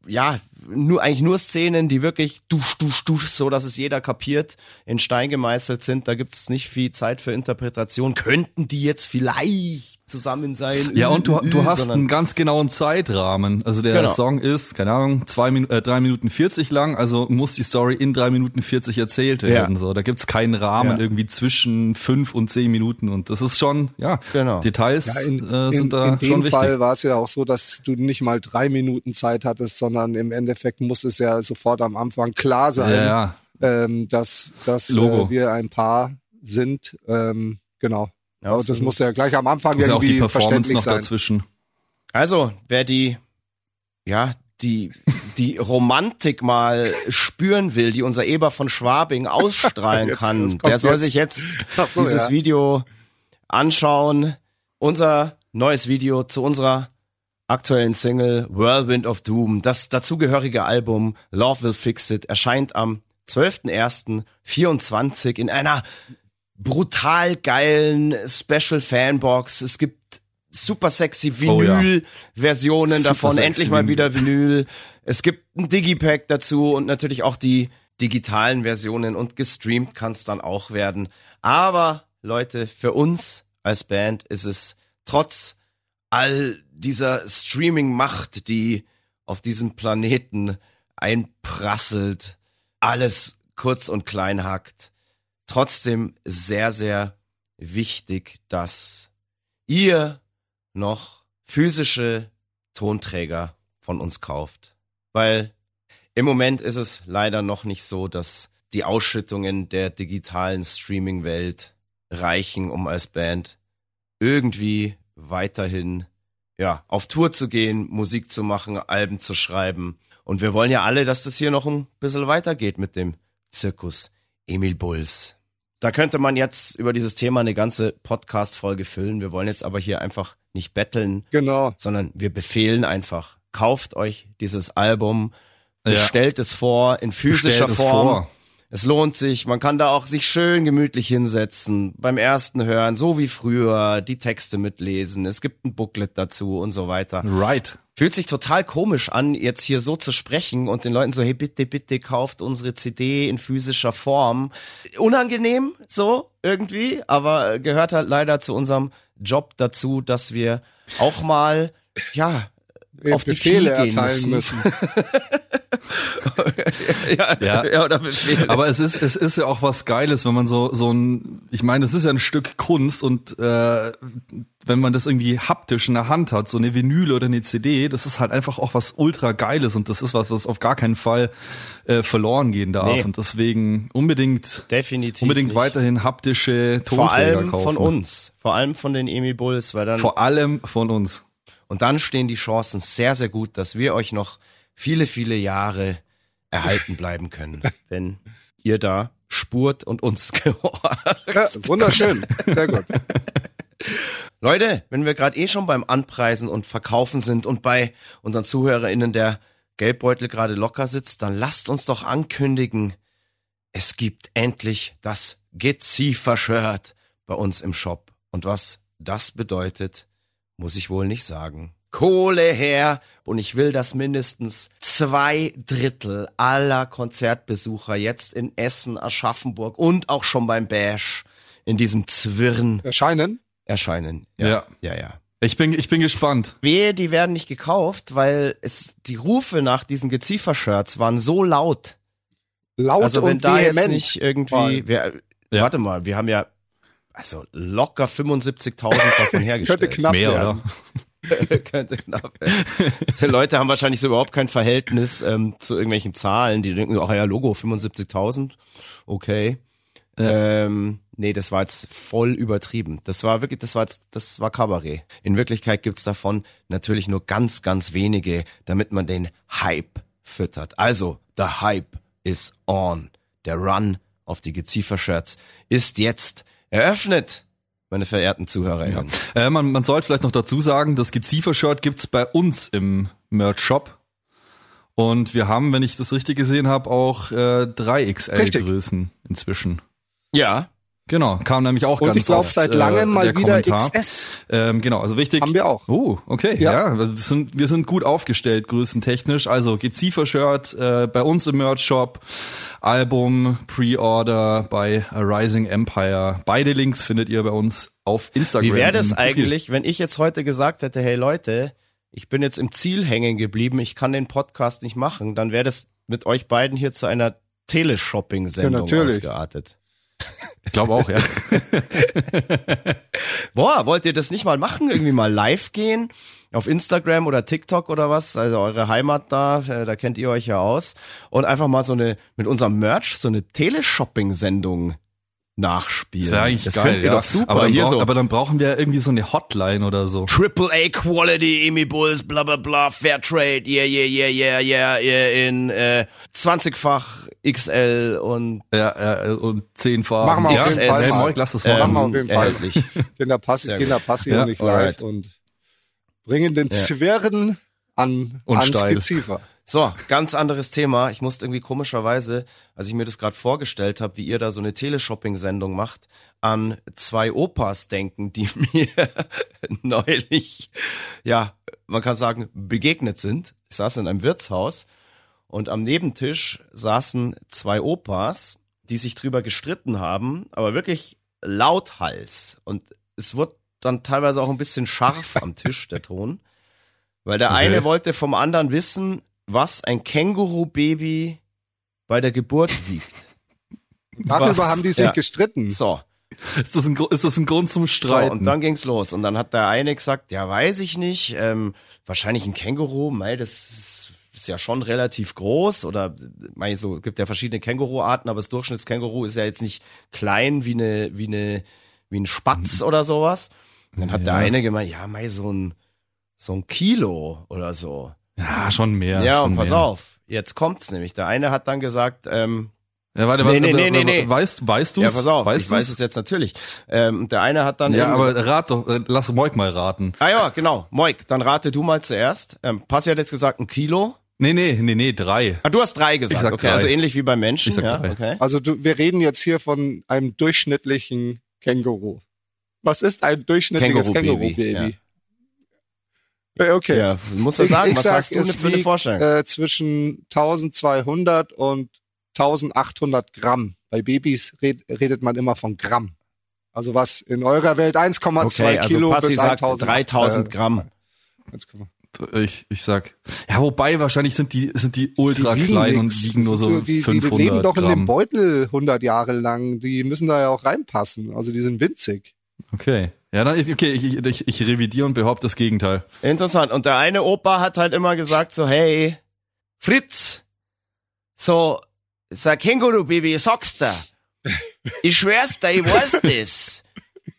ja, nur, eigentlich nur Szenen, die wirklich dusch, dusch, dusch, so dass es jeder kapiert, in Stein gemeißelt sind. Da gibt's nicht viel Zeit für Interpretation. Könnten die jetzt vielleicht zusammen sein. Ja, und du, du hast einen ganz genauen Zeitrahmen. Also der genau. Song ist, keine Ahnung, zwei Min äh, drei Minuten 40 lang, also muss die Story in drei Minuten 40 erzählt werden. Ja. So, da gibt's keinen Rahmen ja. irgendwie zwischen fünf und zehn Minuten. Und das ist schon, ja, genau. Details ja, in, äh, sind in, da in schon wichtig. In dem Fall war es ja auch so, dass du nicht mal drei Minuten Zeit hattest, sondern im Endeffekt muss es ja sofort am Anfang klar sein, ja, ähm, dass, dass äh, wir ein Paar sind. Ähm, genau. Ja, das muss ja gleich am Anfang muss irgendwie ja auch die Performance noch sein. dazwischen. Also, wer die, ja, die, die Romantik mal spüren will, die unser Eber von Schwabing ausstrahlen jetzt, kann, der soll jetzt. sich jetzt so, dieses ja. Video anschauen. Unser neues Video zu unserer aktuellen Single Whirlwind of Doom. Das dazugehörige Album Love Will Fix It erscheint am 12.01.24 in einer brutal geilen Special Fanbox. Es gibt super sexy Vinyl-Versionen oh ja. davon, endlich mal wieder Vinyl. Es gibt ein Digipack dazu und natürlich auch die digitalen Versionen und gestreamt kann es dann auch werden. Aber Leute, für uns als Band ist es trotz all dieser Streaming-Macht, die auf diesem Planeten einprasselt, alles kurz und klein hackt, trotzdem sehr, sehr wichtig, dass ihr noch physische Tonträger von uns kauft. Weil im Moment ist es leider noch nicht so, dass die Ausschüttungen der digitalen Streaming-Welt reichen, um als Band irgendwie weiterhin ja, auf Tour zu gehen, Musik zu machen, Alben zu schreiben. Und wir wollen ja alle, dass das hier noch ein bisschen weitergeht mit dem Zirkus Emil Bulls. Da könnte man jetzt über dieses Thema eine ganze Podcast-Folge füllen. Wir wollen jetzt aber hier einfach nicht betteln, Genau. sondern wir befehlen einfach. Kauft euch dieses Album, Ja. bestellt es vor in physischer Stellt es Form. Es lohnt sich. Man kann da auch sich schön gemütlich hinsetzen, beim ersten hören, so wie früher, die Texte mitlesen. Es gibt ein Booklet dazu und so weiter. Right. Fühlt sich total komisch an, jetzt hier so zu sprechen und den Leuten so, hey, bitte, bitte kauft unsere CD in physischer Form. Unangenehm, so irgendwie, aber gehört halt leider zu unserem Job dazu, dass wir auch mal, ja, auf die Befehle Knie gehen erteilen müssen. ja, Ja. ja, oder Befehle. Aber es ist, es ist ja auch was Geiles, wenn man so, so ein, ich meine, es ist ja ein Stück Kunst und äh, wenn man das irgendwie haptisch in der Hand hat, so eine Vinyle oder eine CD, das ist halt einfach auch was ultra Geiles und das ist was, was auf gar keinen Fall äh, verloren gehen darf. Nee. Und deswegen unbedingt, Definitiv. unbedingt nicht. weiterhin haptische Vor Tonträger allem kaufen. von uns. Vor allem von den Emi Bulls, weil dann Vor allem von uns. Und dann stehen die Chancen sehr, sehr gut, dass wir euch noch viele, viele Jahre erhalten bleiben können, wenn ihr da spurt und uns gehorcht. Ja, wunderschön. Sehr gut. Leute, wenn wir gerade eh schon beim Anpreisen und Verkaufen sind und bei unseren ZuhörerInnen der Geldbeutel gerade locker sitzt, dann lasst uns doch ankündigen, es gibt endlich das Geziefer-Shirt bei uns im Shop. Und was das bedeutet, muss ich wohl nicht sagen. Kohle her! Und ich will, dass mindestens zwei Drittel aller Konzertbesucher jetzt in Essen, Aschaffenburg und auch schon beim Bash in diesem Zwirn Erscheinen. erscheinen. Ja. Ja, ja. Ich bin, ich bin gespannt. Wehe, die werden nicht gekauft, weil es, die Rufe nach diesen Geziefer-Shirts waren so laut. Laut Also wenn und da jetzt vehement. nicht irgendwie, wir, Ja. warte mal, wir haben ja, also locker 75.000 davon hergestellt. Könnte knapp Mehr, werden. oder? Könnte knapp werden. Die Leute haben wahrscheinlich so überhaupt kein Verhältnis ähm, zu irgendwelchen Zahlen. Die denken, ach ja, Logo, 75.000, okay. Ähm, nee, das war jetzt voll übertrieben. Das war wirklich, das war jetzt, das war Kabarett. In Wirklichkeit gibt's davon natürlich nur ganz, ganz wenige, damit man den Hype füttert. Also, the Hype is on. Der Run auf die Geziefer-Shirts ist jetzt eröffnet, meine verehrten ZuhörerInnen. Äh, man, man sollte vielleicht noch dazu sagen, das Geziefer-Shirt gibt's bei uns im Merch-Shop. Und wir haben, wenn ich das richtig gesehen habe, auch äh, 3XL-Größen inzwischen. Ja, Genau, kam nämlich auch Und ganz ich glaube seit äh, langem mal der wieder Kommentar. XS. Ähm, genau, also wichtig. Haben wir auch. Oh, okay, Ja. ja. wir, sind, wir sind gut aufgestellt, größentechnisch. Also Geziefer-Shirt äh, bei uns im Merch-Shop, Album, Pre-Order bei A Rising Empire. Beide Links findet ihr bei uns auf Instagram. Wie wäre das eigentlich, wenn ich jetzt heute gesagt hätte, hey Leute, ich bin jetzt im Ziel hängen geblieben, ich kann den Podcast nicht machen, dann wäre das mit euch beiden hier zu einer Teleshopping-Sendung Ja, natürlich. ausgeartet. Ich glaube auch, ja. Boah, wollt ihr das nicht mal machen? Irgendwie mal live gehen? Auf Instagram oder TikTok oder was? Also eure Heimat da, äh, da kennt ihr euch ja aus. Und einfach mal so eine, mit unserem Merch, so eine Teleshopping-Sendung nachspielen. Das wäre eigentlich das geil. könnt ihr ja. doch super. aber, dann hier brauch, so. aber dann brauchen wir irgendwie so eine Hotline oder so. Triple A Quality, Emi Bulls, bla bla bla, Fairtrade, yeah, yeah, yeah, yeah, yeah, yeah, in äh, 20-fach XL und Ja, äh, und zehn Farben. Machen wir ja, auf jeden Fall mal. Lass das ähm, Machen wir auf jeden Fall. erhältlich. Kinder Passi, Sehr Kinder gut. Passi Ja, nicht live und bringen den Zwirren an, Und ans steil. Geziefer. So, ganz anderes Thema. Ich musste irgendwie komischerweise, als ich mir das gerade vorgestellt habe, wie ihr da so eine Teleshopping-Sendung macht, an zwei Opas denken, die mir neulich, ja, man kann sagen, begegnet sind. Ich saß in einem Wirtshaus und am Nebentisch saßen zwei Opas, die sich drüber gestritten haben, aber wirklich lauthals. Und es wurde dann teilweise auch ein bisschen scharf am Tisch, der Ton. Weil der Okay. eine wollte vom anderen wissen, was ein Känguru-Baby bei der Geburt wiegt. Darüber Was? haben die sich Ja. gestritten. So, Ist das, ein, ist das ein Grund zum so Streiten? und dann ging's los. Und dann hat der eine gesagt, ja, weiß ich nicht, ähm, wahrscheinlich ein Känguru, mei, das ist, ist ja schon relativ groß oder mei, so gibt ja verschiedene Känguru-Arten, aber das Durchschnittskänguru ist ja jetzt nicht klein wie eine wie eine wie ein Spatz oder sowas. Und dann hat der Ja. eine gemeint, ja, mei, so ein so ein Kilo oder so. Ja, schon mehr. Ja, schon und pass mehr. auf, jetzt kommt's nämlich. Der eine hat dann gesagt, ähm, Ja, warte, warte, nee, nee, nee, nee. Weißt, weißt du Ja, pass auf, weißt ich weiß du's? es jetzt natürlich. Ähm, der eine hat dann Ja, aber rat doch, äh, lass Moik mal raten. Ah ja, genau. Moik, dann rate du mal zuerst. Ähm, Passi hat jetzt gesagt ein Kilo. Nee, nee, nee, nee, drei. Ah, du hast drei gesagt. Ich sag okay, drei. also ähnlich wie beim Menschen. Ich sag ja, drei. okay. Also du, wir reden jetzt hier von einem durchschnittlichen Känguru. Was ist ein durchschnittliches Känguru-Baby, Känguru-Baby? Äh, Okay. Ja, muss er sagen, ich was sag, hast du es für eine Vorstellung? Äh, zwischen 1200 und 1800 Gramm. Bei Babys red, redet man immer von Gramm. Also was in eurer Welt 1,2 okay, also Kilo Passi bis sagt 1000, 3000 äh, Gramm. 1, Ich, ich sag. Ja, wobei wahrscheinlich sind die, sind die ultra wiegen klein und nix. wiegen nur so die, die 500 leben doch in dem Gramm. Beutel 100 Jahre lang. Die müssen da ja auch reinpassen. Also die sind winzig. Okay. Ja, dann ist, okay, ich, ich, ich, revidiere und behaupte das Gegenteil. Interessant. Und der eine Opa hat halt immer gesagt so, hey, Fritz, so, sag Känguru-Baby, sag's dir. Ich schwör's dir, ich weiß das.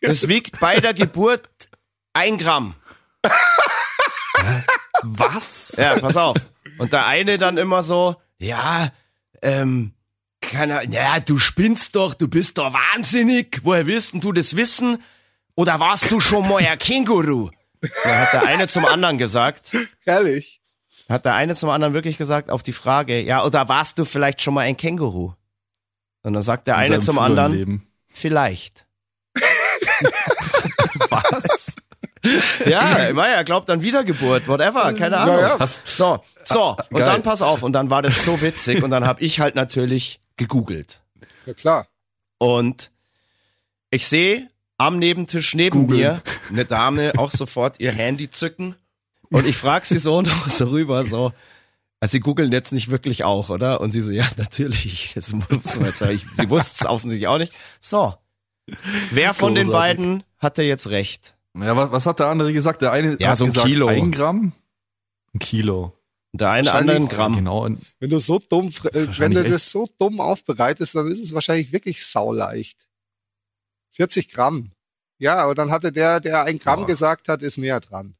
Das wiegt bei der Geburt ein Gramm. Was? Ja, pass auf. Und der eine dann immer so, ja, ähm, keine, ja, du spinnst doch, du bist doch wahnsinnig. Woher willst denn du das wissen? Oder warst du schon mal ein Känguru? Da hat der eine zum anderen gesagt, Herrlich. hat der eine zum anderen wirklich gesagt auf die Frage, ja, oder warst du vielleicht schon mal ein Känguru? Und dann sagt der In eine zum anderen, Leben. vielleicht. Was? Ja, meine, er glaubt an Wiedergeburt, whatever, keine Ahnung. ja. Hast, So, so, und geil. dann pass auf, und dann war das so witzig und dann habe ich halt natürlich gegoogelt. Ja klar. Und ich sehe am Nebentisch neben Googeln. mir eine Dame auch sofort ihr Handy zücken und ich frage sie so noch so rüber, so, also sie googeln jetzt nicht wirklich auch, oder? Und sie so, ja, natürlich, das muss man jetzt sagen. Sie wusste es offensichtlich auch nicht. So, wer von den Großartig. beiden hatte jetzt recht? Ja, was, was hat der andere gesagt? Der eine Ja, hat so ein gesagt, Kilo. ein Gramm? Ein Kilo. Der eine anderen Gramm. Genau. Wenn du so dumm, äh, wenn du das so dumm aufbereitest, dann ist es wahrscheinlich wirklich sauleicht. 40 Gramm. Ja, aber dann hatte der, der ein Gramm Boah. gesagt hat, ist näher dran.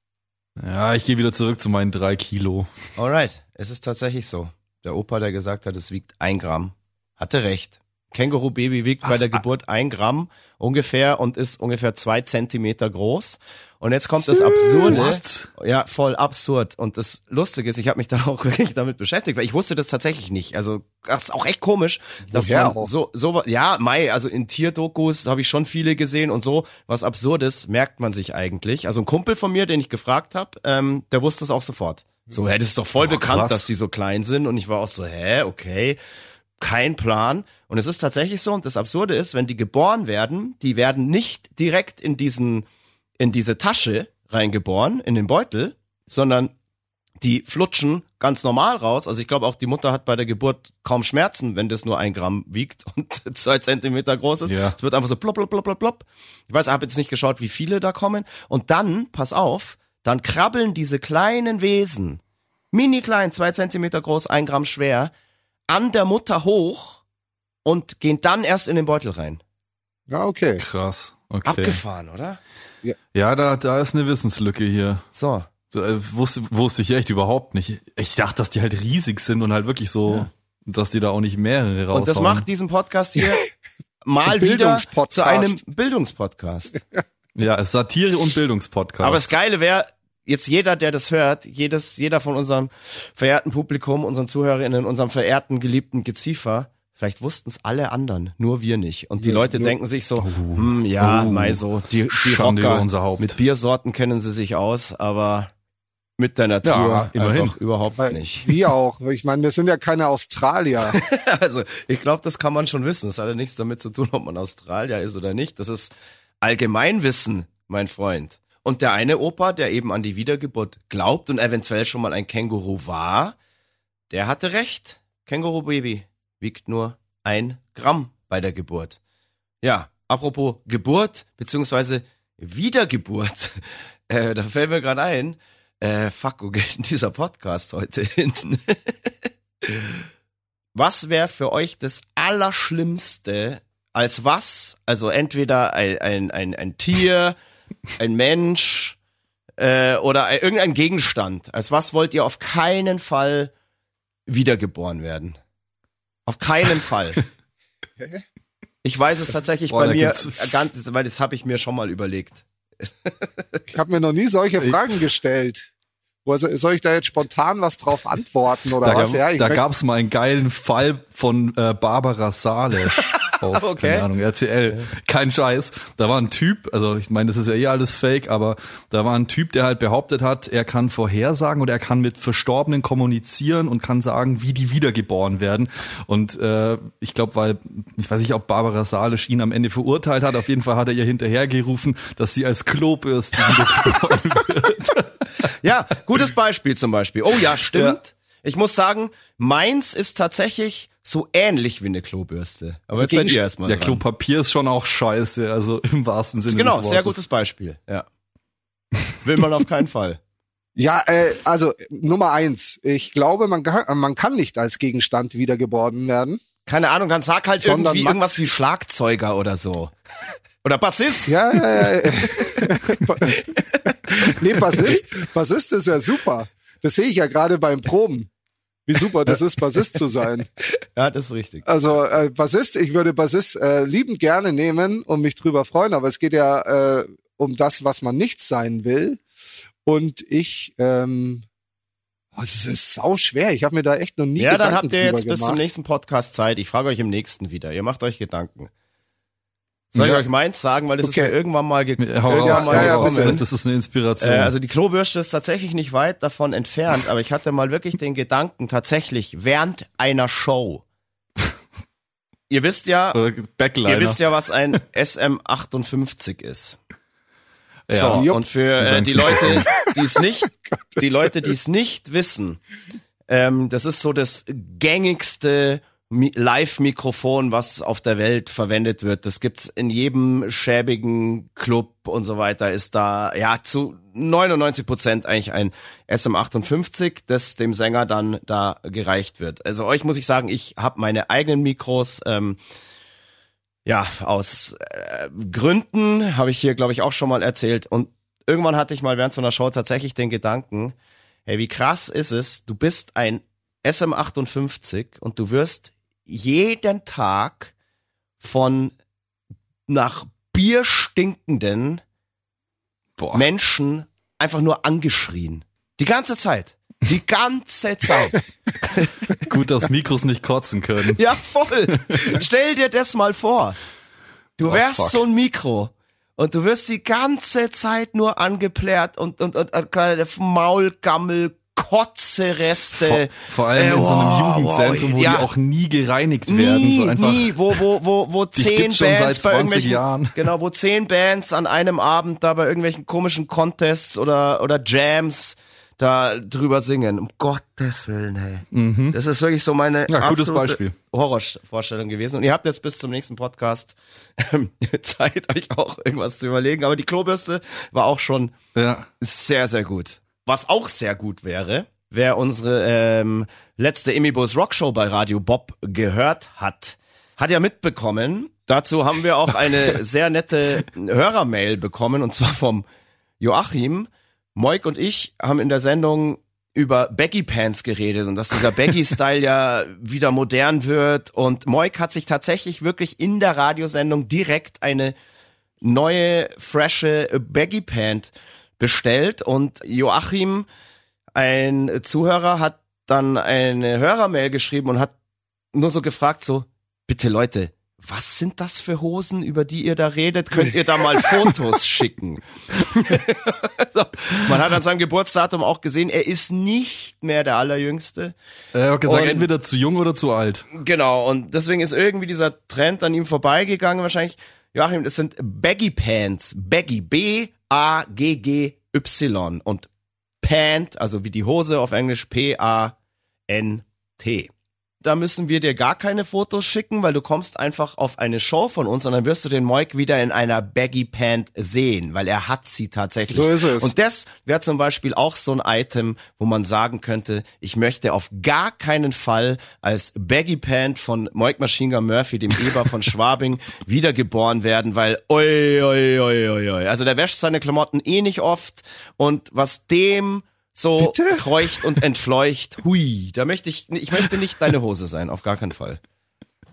Ja, ich gehe wieder zurück zu meinen drei Kilo. Alright, es ist tatsächlich so. Der Opa, der gesagt hat, es wiegt ein Gramm, hatte recht. Känguru-Baby wiegt bei Was? der Geburt ein Gramm ungefähr und ist ungefähr zwei Zentimeter groß. Und jetzt kommt das Absurde. What? Ja, voll absurd. Und das Lustige ist, ich habe mich da auch wirklich damit beschäftigt, weil ich wusste das tatsächlich nicht. Also das ist auch echt komisch, dass Woher man auch? so so ja, Mai, also in Tierdokus habe ich schon viele gesehen und so. Was Absurdes merkt man sich eigentlich. Also ein Kumpel von mir, den ich gefragt habe, ähm, der wusste es auch sofort. So, hä, das ist doch voll Boah, bekannt, krass. dass die so klein sind. Und ich war auch so, hä, okay, kein Plan. Und es ist tatsächlich so. Und das Absurde ist, wenn die geboren werden, die werden nicht direkt in diesen in diese Tasche reingeboren, in den Beutel, sondern die flutschen ganz normal raus. Also ich glaube auch die Mutter hat bei der Geburt kaum Schmerzen, wenn das nur ein Gramm wiegt und zwei Zentimeter groß ist. Ja. Es wird einfach so plopp, plopp, plopp, plopp, plopp. Ich weiß, ich habe jetzt nicht geschaut, wie viele da kommen. Und dann, pass auf, dann krabbeln diese kleinen Wesen, mini klein, zwei Zentimeter groß, ein Gramm schwer, an der Mutter hoch und gehen dann erst in den Beutel rein. Ja, okay. Krass. Okay. Abgefahren, oder? Ja, da, da ist eine Wissenslücke hier. So. Da, äh, wusste, wusste ich echt überhaupt nicht. Ich dachte, dass die halt riesig sind und halt wirklich so, Ja. dass die da auch nicht mehrere raushauen. Und das macht diesen Podcast hier mal wieder Bildungspodcast. zu einem Bildungspodcast. Ja, es ist Satire und Bildungspodcast. Aber das Geile wäre, jetzt jeder, der das hört, jedes, jeder von unserem verehrten Publikum, unseren Zuhörerinnen, unserem verehrten, geliebten Geziefer, vielleicht wussten es alle anderen, nur wir nicht. Und die Leute denken sich so, hm, ja, Oh. mei so, die, die Rocker, unser Haupt. mit Biersorten kennen sie sich aus, aber mit der Natur Ja, immerhin. überhaupt Weil, nicht. wir auch. Ich meine, wir sind ja keine Australier. Also, ich glaube, das kann man schon wissen. Das hat ja nichts damit zu tun, ob man Australier ist oder nicht. Das ist Allgemeinwissen, mein Freund. Und der eine Opa, der eben an die Wiedergeburt glaubt und eventuell schon mal ein Känguru war, der hatte recht. Känguru-Baby wiegt nur ein Gramm bei der Geburt. Ja, apropos Geburt, beziehungsweise Wiedergeburt. Äh, da fällt mir gerade ein, äh, fuck, wo geht denn dieser Podcast heute hin? Was wäre für euch das Allerschlimmste, als was? Also entweder ein, ein, ein, ein Tier, ein Mensch äh, oder ein, irgendein Gegenstand. Als was wollt ihr auf keinen Fall wiedergeboren werden? Auf keinen Fall. Ich weiß es tatsächlich Boah, bei mir ganz, weil das habe ich mir schon mal überlegt. Ich habe mir noch nie solche Fragen gestellt. Wo soll ich da jetzt spontan was drauf antworten oder Da, was? gab, Ja, ich da möcht- gab's mal einen geilen Fall von äh, Barbara Salisch auf, Okay. keine Ahnung, RTL. Kein Scheiß. Da war ein Typ, also ich meine, das ist ja eh alles fake, aber da war ein Typ, der halt behauptet hat, er kann vorhersagen oder er kann mit Verstorbenen kommunizieren und kann sagen, wie die wiedergeboren werden. Und äh, ich glaube, weil, ich weiß nicht, ob Barbara Salisch ihn am Ende verurteilt hat, auf jeden Fall hat er ihr hinterhergerufen, dass sie als Klobürste wiedergeboren wird. Ja, gutes Beispiel zum Beispiel. Oh ja, stimmt. Ich muss sagen, meins ist tatsächlich so ähnlich wie eine Klobürste. Aber jetzt seid ihr erstmal Ja, dran. Klopapier ist schon auch scheiße, also im wahrsten Sinne Genau, des Wortes. sehr gutes Beispiel. Ja. Will man auf keinen Fall. Ja, äh, also Nummer eins. Ich glaube, man kann, man kann nicht als Gegenstand wiedergeboren werden. Keine Ahnung, dann sag halt Sondern irgendwie Max- irgendwas wie Schlagzeuger oder so. Oder Bassist. Ja, ja, ja. nee, Bassist, Bassist ist ja super. Das sehe ich ja gerade beim Proben. Wie super das ist, Bassist zu sein. Ja, das ist richtig. Also äh, Bassist, ich würde Bassist äh, liebend gerne nehmen und mich drüber freuen, aber es geht ja äh, um das, was man nicht sein will. Und ich, ähm, oh, es ist sau schwer. Ich habe mir da echt noch nie Ja, dann Gedanken habt ihr jetzt bis zum gemacht. nächsten Podcast Zeit. Ich frage euch im nächsten wieder. Ihr macht euch Gedanken. Soll Ja. ich euch meins sagen, weil das Okay. ist mir irgendwann mal ge Ja, Hau irgendwann mal ja, ja, komm, Vielleicht ist das eine Inspiration. Äh, also die Klobürste ist tatsächlich nicht weit davon entfernt, aber ich hatte mal wirklich den Gedanken, tatsächlich während einer Show. Ihr wisst ja, Backliner. ihr wisst ja, was ein SM58 ist. ja. So, Jupp. und für äh, die Leute, die es nicht, die Leute, die es nicht wissen, ähm, das ist so das gängigste Live-Mikrofon, was auf der Welt verwendet wird. Das gibt's in jedem schäbigen Club und so weiter. Ist da ja zu 99 Prozent eigentlich ein SM58, das dem Sänger dann da gereicht wird. Also euch muss ich sagen, ich habe meine eigenen Mikros. Ähm, ja, aus äh, Gründen habe ich hier, glaube ich, auch schon mal erzählt. Und irgendwann hatte ich mal während so einer Show tatsächlich den Gedanken, hey, wie krass ist es, du bist ein SM58 und du wirst jeden Tag von nach Bier stinkenden Boah. Menschen einfach nur angeschrien. Die ganze Zeit. Die ganze Zeit. Gut, dass Mikros nicht kotzen können. Ja, voll. Stell dir das mal vor. Du Oh, wärst fuck. so ein Mikro und du wirst die ganze Zeit nur angeplärt und, und, und, und Maulgammel, Kotzereste. Vor, vor allem in so einem Äh, wow, Jugendzentrum, wo ja. die auch nie gereinigt werden. Nie, so einfach. nie, wo, wo, wo, wo zehn schon Bands seit bei 20 irgendwelchen, Jahren. genau, wo zehn Bands an einem Abend da bei irgendwelchen komischen Contests oder, oder Jams da drüber singen. Um Gottes Willen, hey. Das ist wirklich so meine Mhm. Ja, gutes Beispiel. Horrorvorstellung gewesen. Und ihr habt jetzt bis zum nächsten Podcast ähm, Zeit, euch auch irgendwas zu überlegen. Aber die Klobürste war auch schon Ja. sehr, sehr gut. Was auch sehr gut wäre, wer unsere ähm, letzte Imibus Rockshow bei Radio Bob gehört hat, hat ja mitbekommen. Dazu haben wir auch eine sehr nette Hörermail bekommen und zwar vom Joachim. Moik und ich haben in der Sendung über Baggy Pants geredet und dass dieser Baggy-Style ja wieder modern wird. Und Moik hat sich tatsächlich wirklich in der Radiosendung direkt eine neue, frische Baggy Pant bestellt und Joachim, ein Zuhörer, hat dann eine Hörermail geschrieben und hat nur so gefragt, so, bitte Leute, was sind das für Hosen, über die ihr da redet? Könnt ihr da mal Fotos schicken? so, man hat an seinem Geburtsdatum auch gesehen, er ist nicht mehr der Allerjüngste. Er hat gesagt, Und- entweder zu jung oder zu alt. Genau, und deswegen ist irgendwie dieser Trend an ihm vorbeigegangen. Wahrscheinlich, Joachim, das sind Baggy Pants. Baggy, B-A-G-G-Y. Und Pant, also wie die Hose auf Englisch, P-A-N-T. Da müssen wir dir gar keine Fotos schicken, weil du kommst einfach auf eine Show von uns und dann wirst du den Moik wieder in einer Baggy Pant sehen, weil er hat sie tatsächlich. So ist es. Und das wäre zum Beispiel auch so ein Item, wo man sagen könnte, ich möchte auf gar keinen Fall als Baggy Pant von Moik Machine Gun Murphy, dem Eber von Schwabing, wiedergeboren werden, weil oi, oi, oi, oi, oi. Also der wäscht seine Klamotten eh nicht oft und was dem so Bitte? kreucht und entfleucht, hui, da möchte ich, ich möchte nicht deine Hose sein, auf gar keinen Fall.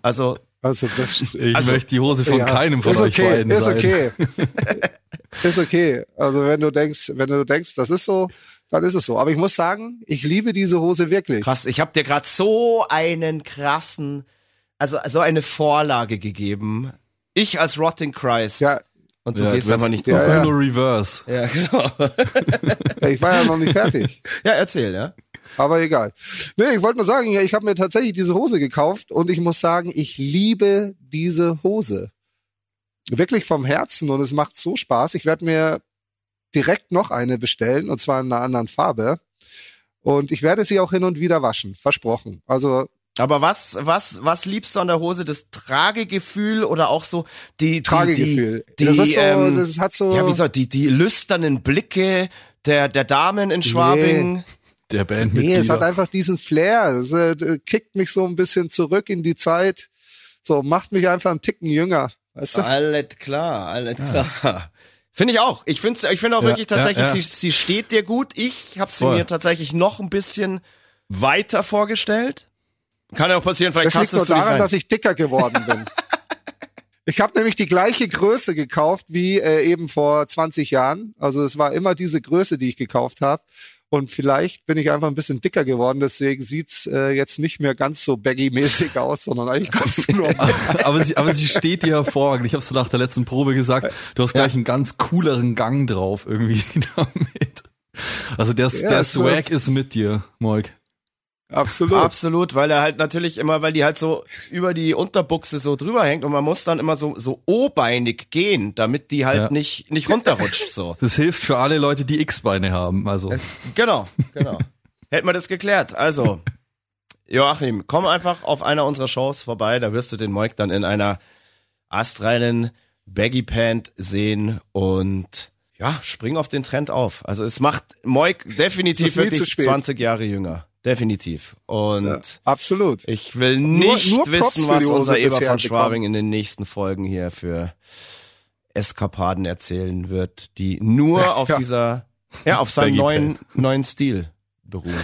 Also Also das Ich Also, möchte die Hose von ja, keinem von ist euch okay, beiden ist sein. okay. ist okay. Also wenn du denkst, wenn du denkst, das ist so, dann ist es so. Aber ich muss sagen, ich liebe diese Hose wirklich. Krass, ich habe dir gerade so einen krassen, also so eine Vorlage gegeben. Ich als Rotting Christ. Ja, und du Ja, gehst du einfach hast nicht Ja, ja. Nur Reverse. Ja, genau. ich war ja noch nicht fertig. Ja, erzähl, ja. Aber egal. Nee, ich wollte nur sagen, ja, ich habe mir tatsächlich diese Hose gekauft und ich muss sagen, ich liebe diese Hose. Wirklich vom Herzen und es macht so Spaß. Ich werde mir direkt noch eine bestellen und zwar in einer anderen Farbe. Und ich werde sie auch hin und wieder waschen. Versprochen. Also Aber was, was, was liebst du an der Hose? Das Tragegefühl oder auch so die, die Tragegefühl. Die, die, das ist so, ähm, das hat so. ja, wie soll die, die lüsternen Blicke der, der Damen in Schwabing. Der Band Nee, es hat einfach diesen Flair. Es äh, kickt mich so ein bisschen zurück in die Zeit. So, macht mich einfach einen Ticken jünger. Weißt du? Alles klar, alles klar. Finde ich auch. Ich finde ich finde auch Ja, wirklich tatsächlich, ja, ja. Sie, sie steht dir gut. Ich habe sie Voll. mir tatsächlich noch ein bisschen weiter vorgestellt. Kann ja auch passieren, vielleicht Das liegt nur daran, dass ich dicker geworden bin. Ich habe nämlich die gleiche Größe gekauft wie äh, eben vor 20 Jahren. Also es war immer diese Größe, die ich gekauft habe. Und vielleicht bin ich einfach ein bisschen dicker geworden, deswegen sieht's äh, jetzt nicht mehr ganz so baggy-mäßig aus, sondern eigentlich ganz normal. aber, sie, aber sie steht dir hervorragend. Ich habe so nach der letzten Probe gesagt, du hast gleich einen ganz cooleren Gang drauf irgendwie damit. Also der, Ja, der es Swag ist- ist mit dir, Moik. Absolut. Absolut, weil er halt natürlich immer, weil die halt so über die Unterbuchse so drüber hängt und man muss dann immer so so obeinig gehen, damit die halt Ja. nicht nicht runterrutscht so. Das hilft für alle Leute, die X-Beine haben. Also Genau, genau. Hätten wir das geklärt. Also, Joachim, komm einfach auf einer unserer Shows vorbei, da wirst du den Moik dann in einer astreinen Baggy Pant sehen und ja, spring auf den Trend auf. Also es macht Moik definitiv wirklich spät. 20 Jahre jünger. Definitiv. Und Ja, absolut. ich will nicht nur Props wissen, was unser Eber von bekommen. Schwabing in den nächsten Folgen hier für Eskapaden erzählen wird, die nur auf Ja. dieser, ja, auf seinem neuen, neuen Stil beruhen.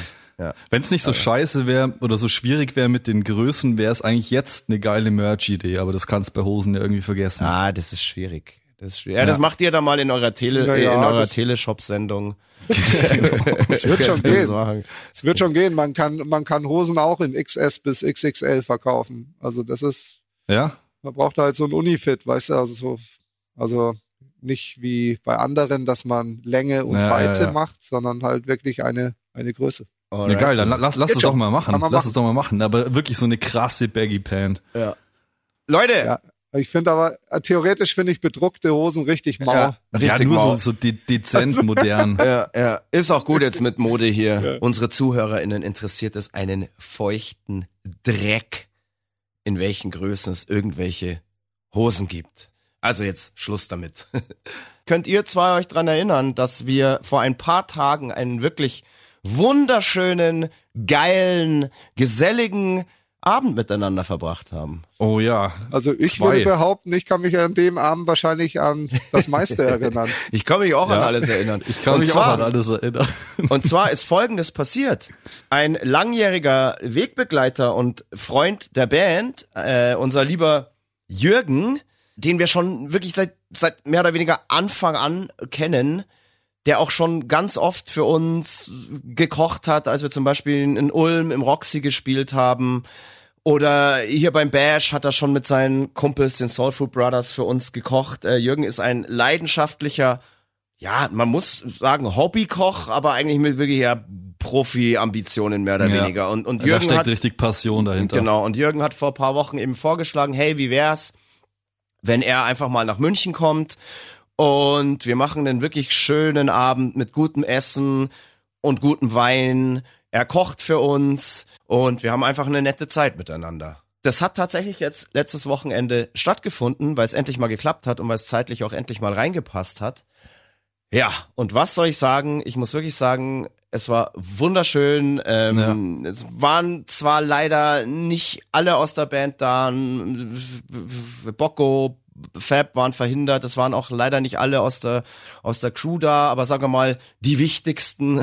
Ja. wenn es nicht so scheiße wäre oder so schwierig wäre mit den Größen, wäre es eigentlich jetzt eine geile Merch-Idee. Aber das kannst bei Hosen ja irgendwie vergessen. Ah, das ist schwierig. Das ist schwierig. Ja, das macht ihr dann mal in eurer Tele, Ja, äh, ja, in eurer Teleshop-Sendung. Es wird schon gehen. Es wird schon gehen. Man kann, man kann Hosen auch in XS bis XXL verkaufen. Also das ist, Ja? man braucht halt so ein Unifit, weißt du, also so, also nicht wie bei anderen, dass man Länge und Ja, ja, Weite ja. macht, sondern halt wirklich eine, eine Größe. Ja, geil, dann lass, lass es doch mal machen. Lass machen. es doch mal machen. Aber wirklich so eine krasse Baggy Pant. Leute, Ja. Ich finde aber, äh, theoretisch finde ich bedruckte Hosen richtig mau. Ja. ja, Richtig nur so, mau. so de dezent modern. Ja, ja. Ist auch gut jetzt mit Mode hier. Unsere ZuhörerInnen interessiert es einen feuchten Dreck, in welchen Größen es irgendwelche Hosen gibt. Also jetzt Schluss damit. Könnt ihr zwei euch dran erinnern, dass wir vor ein paar Tagen einen wirklich wunderschönen, geilen, geselligen Abend miteinander verbracht haben? Oh ja. Also ich Zwei. würde behaupten, ich kann mich an dem Abend wahrscheinlich an das meiste erinnern. Ich kann mich auch an Ja. alles erinnern. Ich kann Und mich zwar, auch an alles erinnern. Und zwar ist Folgendes passiert. Ein langjähriger Wegbegleiter und Freund der Band, äh, unser lieber Jürgen, den wir schon wirklich seit, seit mehr oder weniger Anfang an kennen, der auch schon ganz oft für uns gekocht hat, als wir zum Beispiel in Ulm im Roxy gespielt haben. Oder hier beim Bash hat er schon mit seinen Kumpels, den Soul Food Brothers, für uns gekocht. Äh, Jürgen ist ein leidenschaftlicher ja, man muss sagen Hobbykoch, aber eigentlich mit wirklich ja Profi-Ambitionen mehr oder Ja. weniger. Und, und da Jürgen steckt hat, richtig Passion dahinter. genau, und Jürgen hat vor ein paar Wochen eben vorgeschlagen, hey, wie wär's, wenn er einfach mal nach München kommt und wir machen einen wirklich schönen Abend mit gutem Essen und gutem Wein. Er kocht für uns und wir haben einfach eine nette Zeit miteinander. Das hat tatsächlich jetzt letztes Wochenende stattgefunden, weil es endlich mal geklappt hat und weil es zeitlich auch endlich mal reingepasst hat. Ja, und was soll ich sagen? Ich muss wirklich sagen, es war wunderschön. Ähm, Es waren zwar leider nicht alle aus der Band da. Bocco, Fab waren verhindert. Es waren auch leider nicht alle aus der, aus der Crew da, aber sagen wir mal, die wichtigsten.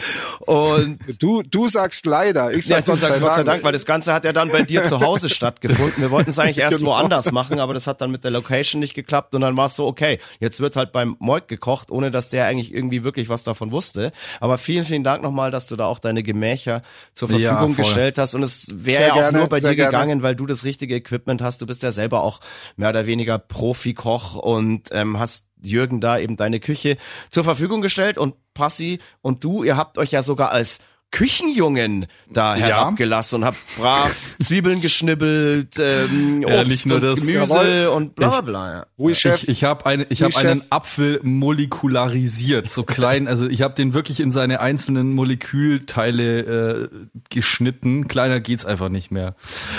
und Du, du sagst leider. Ich sag ja, du Gott, sagst sei Gott sei Dank. Weil das Ganze hat ja dann bei dir zu Hause stattgefunden. Wir wollten es eigentlich erst Genau. woanders machen, aber das hat dann mit der Location nicht geklappt und dann war es so, okay, jetzt wird halt beim Moik gekocht, ohne dass der eigentlich irgendwie wirklich was davon wusste. Aber vielen, vielen Dank nochmal, dass du da auch deine Gemächer zur Ja, Verfügung voll. gestellt hast und es wäre ja auch gerne, nur bei dir gerne. gegangen, weil du das richtige Equipment hast. Du bist ja selber auch mehr oder weniger Profi-Koch und ähm, hast Jürgen da eben deine Küche zur Verfügung gestellt und Passi und du, ihr habt euch ja sogar als Küchenjungen da Ja. herabgelassen und habt brav Zwiebeln geschnibbelt, ähm, Ja, Obst nicht nur und das. Gemüse Jawohl. und bla bla bla. Ja. Ui, Chef. Ich, ich habe eine, ich habe einen. Apfel molekularisiert, so klein. Also ich habe den wirklich in seine einzelnen Molekülteile äh, geschnitten. Kleiner geht's einfach nicht mehr.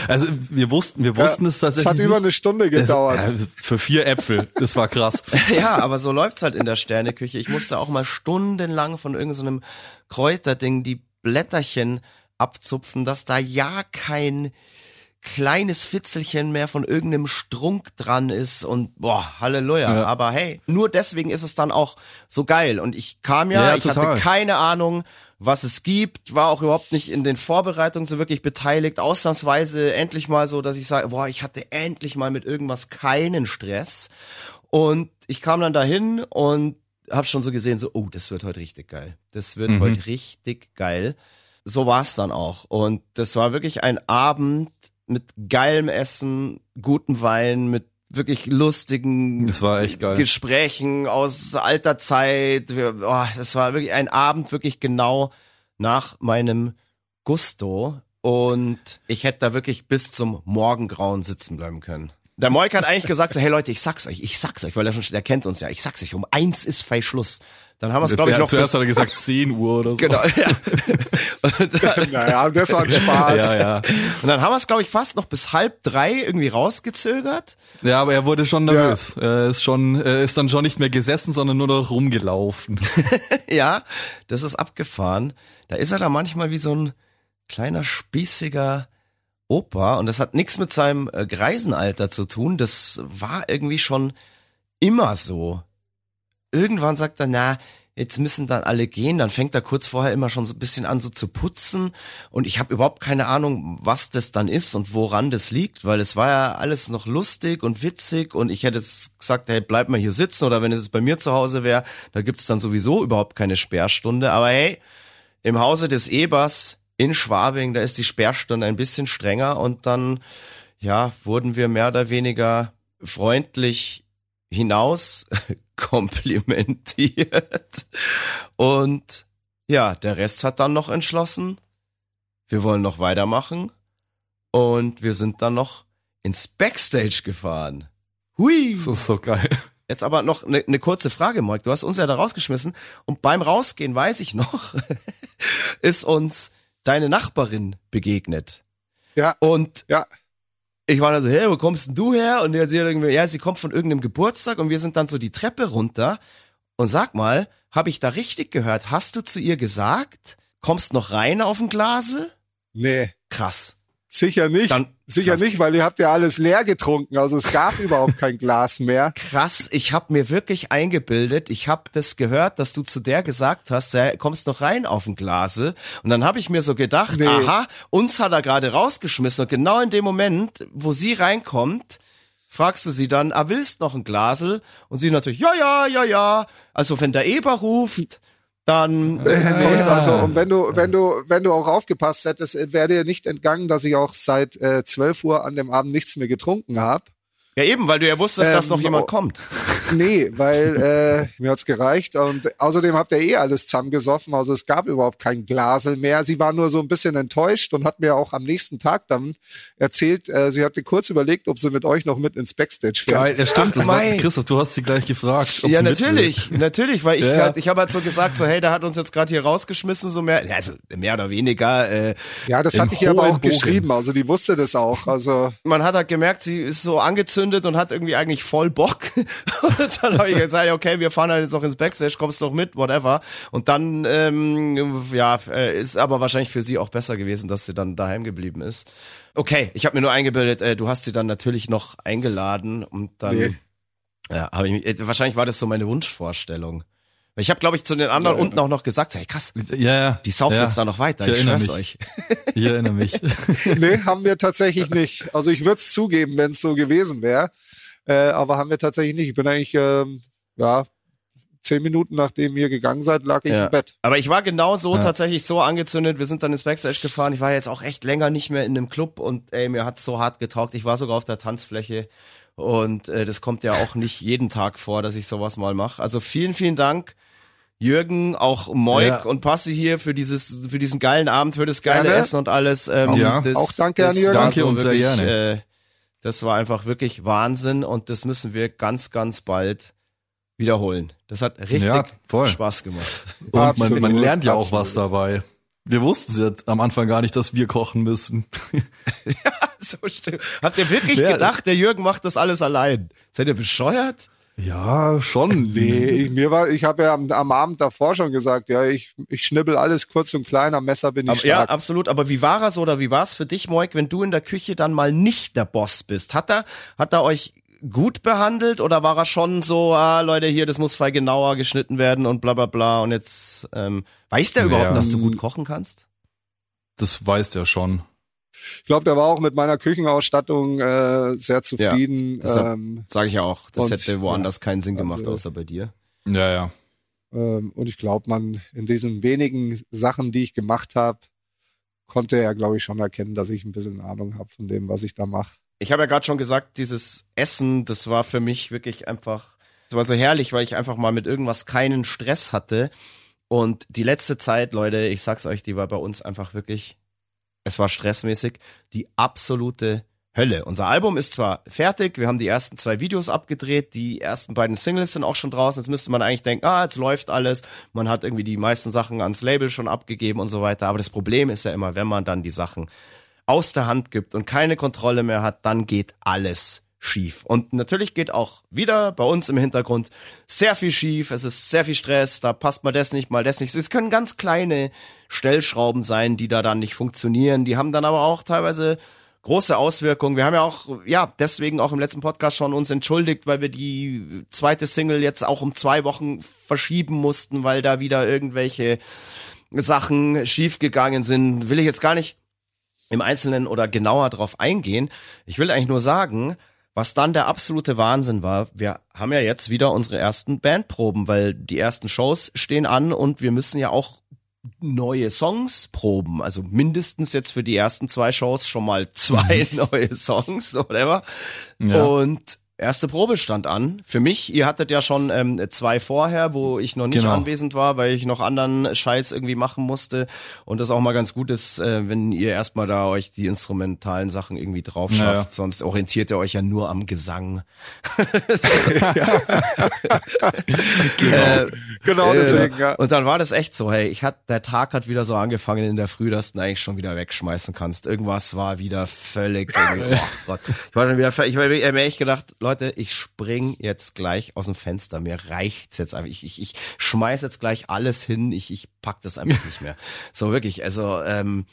Also wir wussten, wir wussten es Es tatsächlich. hat über nicht. eine Stunde Es- gedauert. äh, für vier Äpfel. Das war krass. ja, aber so läuft's halt in der Sterneküche. Ich musste auch mal stundenlang von irgendeinem Kräuterding die Blätterchen abzupfen, dass da ja kein kleines Fitzelchen mehr von irgendeinem Strunk dran ist und boah, Halleluja. Ja. Aber hey, nur deswegen ist es dann auch so geil. Und ich kam ja, Ja, ich total. hatte keine Ahnung, was es gibt, war auch überhaupt nicht in den Vorbereitungen so wirklich beteiligt. Ausnahmsweise endlich mal so, dass ich sage, boah, ich hatte endlich mal mit irgendwas keinen Stress. Und ich kam dann dahin und habe schon so gesehen, so, oh, das wird heute richtig geil. Das wird Mhm. heute richtig geil. So war es dann auch. Und das war wirklich ein Abend mit geilem Essen, guten Wein, mit wirklich lustigen. Gesprächen aus alter Zeit. Oh, das war wirklich ein Abend, wirklich genau nach meinem Gusto. Und ich hätte da wirklich bis zum Morgengrauen sitzen bleiben können. Der Moik hat eigentlich gesagt, so, hey Leute, ich sag's euch, ich sag's euch, weil er schon, der kennt uns ja, ich sag's euch, um eins ist Fei Schluss. Dann haben wir es, glaube ich, noch Zuerst hat er gesagt 10 Uhr oder so. genau, ja. Dann, Naja, das war ein Spaß. Ja, ja. und dann haben wir es, glaube ich, fast noch bis halb drei irgendwie rausgezögert. Ja, aber er wurde schon nervös. Er ist schon, er ist dann schon nicht mehr gesessen, sondern nur noch rumgelaufen. Ja, das ist abgefahren. Da ist er da manchmal wie so ein kleiner spießiger Opa und das hat nichts mit seinem äh, Greisenalter zu tun. Das war irgendwie schon immer so. Irgendwann sagt er, na, jetzt müssen dann alle gehen. Dann fängt er kurz vorher immer schon so ein bisschen an so zu putzen und ich habe überhaupt keine Ahnung, was das dann ist und woran das liegt, weil es war ja alles noch lustig und witzig und ich hätte gesagt, hey, bleib mal hier sitzen oder wenn es bei mir zu Hause wäre, da gibt's dann sowieso überhaupt keine Sperrstunde. Aber hey, im Hause des Ebers in Schwabing, da ist die Sperrstunde ein bisschen strenger und dann, ja, wurden wir mehr oder weniger freundlich hinaus komplimentiert. Und ja, der Rest hat dann noch entschlossen, wir wollen noch weitermachen. Und wir sind dann noch ins Backstage gefahren. Hui. Das ist so geil. Jetzt aber noch eine ne kurze Frage, Moik. Du hast uns ja da rausgeschmissen und beim Rausgehen, weiß ich noch, ist uns deine Nachbarin begegnet. Ja. Und Ja. ich war dann so, hey, wo kommst denn du her? Und sie irgendwie, ja, sie kommt von irgendeinem Geburtstag und wir sind dann so die Treppe runter. Und sag mal, habe ich da richtig gehört? Hast du zu ihr gesagt, kommst noch rein auf ein Glasel? Nee, Krass. Sicher nicht. Dann- sicher krass. nicht, weil ihr habt ja alles leer getrunken. Also es gab überhaupt kein Glas mehr. Krass, ich habe mir wirklich eingebildet, ich habe das gehört, dass du zu der gesagt hast, ja, kommst noch rein auf ein Glasel. Und dann habe ich mir so gedacht, Nee. aha, uns hat er gerade rausgeschmissen. Und genau in dem Moment, wo sie reinkommt, fragst du sie dann, ah, willst noch ein Glasel? Und sie natürlich, ja, ja, ja, ja. Also wenn der Eber ruft, dann Nee, kommt also und wenn du, wenn du, wenn du auch aufgepasst hättest, wäre dir nicht entgangen, dass ich auch seit äh, 12 Uhr an dem Abend nichts mehr getrunken habe. Ja eben, weil du ja wusstest, dass Ähm, noch jemand oh. kommt. Nee, weil äh, mir hat's gereicht und außerdem habt ihr eh alles zusammengesoffen, also es gab überhaupt kein Glasel mehr. Sie war nur so ein bisschen enttäuscht und hat mir auch am nächsten Tag dann erzählt, äh, sie hatte kurz überlegt, ob sie mit euch noch mit ins Backstage fährt. Geil, ja stimmt. Das war. Christoph, du hast sie gleich gefragt. ob Ja, natürlich, natürlich, weil ich, Ja, halt, ich habe halt so gesagt, so hey, der hat uns jetzt gerade hier rausgeschmissen, so mehr, also mehr oder weniger. Äh, Ja, das hatte ich ihr aber auch Bogen. geschrieben, also die wusste das auch. Also man hat halt gemerkt, sie ist so angezündet und hat irgendwie eigentlich voll Bock. dann habe ich gesagt, okay, wir fahren halt jetzt noch ins Backstage, kommst doch mit, whatever. Und dann, ähm, ja, äh, ist aber wahrscheinlich für sie auch besser gewesen, dass sie dann daheim geblieben ist. Okay, ich habe mir nur eingebildet, äh, du hast sie dann natürlich noch eingeladen und dann, Nee. ja, habe ich mich, äh, wahrscheinlich war das so meine Wunschvorstellung. Ich habe, glaube ich, zu den anderen Ja. unten auch noch gesagt, hey krass, Ja, ja. die saufen ja. jetzt da noch weiter, Ich ich, erinnere schwör's mich. euch. Ich erinnere mich. nee, haben wir tatsächlich nicht. Also ich würde es zugeben, wenn es so gewesen wäre. Äh, aber haben wir tatsächlich nicht. Ich bin eigentlich, ähm, ja, zehn Minuten nachdem ihr gegangen seid, lag ich Ja. im Bett. Aber ich war genau so Ja. tatsächlich so angezündet. Wir sind dann ins Backstage gefahren. Ich war jetzt auch echt länger nicht mehr in einem Club und ey, mir hat's so hart getaugt. Ich war sogar auf der Tanzfläche und äh, das kommt ja auch nicht jeden Tag vor, dass ich sowas mal mache. Also vielen, vielen Dank. Jürgen, auch Moik Ja. und Passi hier für dieses, für diesen geilen Abend, für das geile Gerne. Essen und alles. Ähm, Ja. das, Auch danke an das Jürgen. war Danke und sehr wirklich, gerne. Äh, das war einfach wirklich Wahnsinn und das müssen wir ganz, ganz bald wiederholen. Das hat richtig Ja, voll. Spaß gemacht. Und man, Absolut, man lernt ja auch absolut. was dabei. Wir wussten ja am Anfang gar nicht, dass wir kochen müssen. So stimmt. Habt ihr wirklich Ja. gedacht, der Jürgen macht das alles allein? Seid ihr bescheuert? Ja, schon. Nee, ich, mir war, ich habe ja am, am Abend davor schon gesagt, ja, ich, ich schnibbel alles kurz und klein, am Messer bin ich Aber, ja, stark. absolut. Aber wie war es oder wie war es für dich, Moik, wenn du in der Küche dann mal nicht der Boss bist? Hat er, hat er euch gut behandelt oder war er schon so, ah, Leute, hier, das muss viel genauer geschnitten werden und bla bla bla und jetzt, ähm, weiß der überhaupt, Ja. dass du gut kochen kannst? Das weiß der schon. Ich glaube, der war auch mit meiner Küchenausstattung äh, sehr zufrieden. deshalb- ähm, Sage ich ja auch. Das Und, hätte woanders keinen Sinn gemacht, also- außer bei dir. Ja, ja. ähm, und ich glaube, man in diesen wenigen Sachen, die ich gemacht habe, konnte er, glaube ich, schon erkennen, dass ich ein bisschen Ahnung habe von dem, was ich da mache. Ich habe ja gerade schon gesagt, dieses Essen, das war für mich wirklich einfach, das war so herrlich, weil ich einfach mal mit irgendwas keinen Stress hatte. Und die letzte Zeit, Leute, ich sag's euch, die war bei uns einfach wirklich, es war stressmäßig, die absolute Hölle. Unser Album ist zwar fertig, wir haben die ersten zwei Videos abgedreht, die ersten beiden Singles sind auch schon draußen. Jetzt müsste man eigentlich denken, ah, jetzt läuft alles. Man hat irgendwie die meisten Sachen ans Label schon abgegeben und so weiter. Aber das Problem ist ja immer, wenn man dann die Sachen aus der Hand gibt und keine Kontrolle mehr hat, dann geht alles schief. Und natürlich geht auch wieder bei uns im Hintergrund sehr viel schief. Es ist sehr viel Stress. Da passt mal das nicht, mal das nicht. Es können ganz kleine Stellschrauben sein, die da dann nicht funktionieren. Die haben dann aber auch teilweise große Auswirkungen. Wir haben ja auch, ja, deswegen auch im letzten Podcast schon uns entschuldigt, weil wir die zweite Single jetzt auch um zwei Wochen verschieben mussten, weil da wieder irgendwelche Sachen schiefgegangen sind. Will ich jetzt gar nicht im Einzelnen oder genauer drauf eingehen. Ich will eigentlich nur sagen, was dann der absolute Wahnsinn war, wir haben ja jetzt wieder unsere ersten Bandproben, weil die ersten Shows stehen an und wir müssen ja auch neue Songs proben. Also mindestens jetzt für die ersten zwei Shows schon mal zwei neue Songs, whatever. Ja. Und erste Probe stand an. Für mich, ihr hattet ja schon ähm, zwei vorher, wo ich noch nicht Genau. anwesend war, weil ich noch anderen Scheiß irgendwie machen musste. Und das auch mal ganz gut ist, äh, wenn ihr erstmal da euch die instrumentalen Sachen irgendwie drauf schafft. Ja, ja. Sonst orientiert ihr euch ja nur am Gesang. Genau Äh, deswegen, ja. Und dann war das echt so, hey, ich hat, der Tag hat wieder so angefangen in der Früh, dass du ihn eigentlich schon wieder wegschmeißen kannst. Irgendwas war wieder völlig, irgendwie, oh Gott. Ich war dann wieder, ich war mir echt gedacht, Leute, ich spring jetzt gleich aus dem Fenster. Mir reicht's jetzt einfach. Ich, ich, ich schmeiß jetzt gleich alles hin. Ich, ich pack das einfach nicht mehr. So wirklich, also, ähm,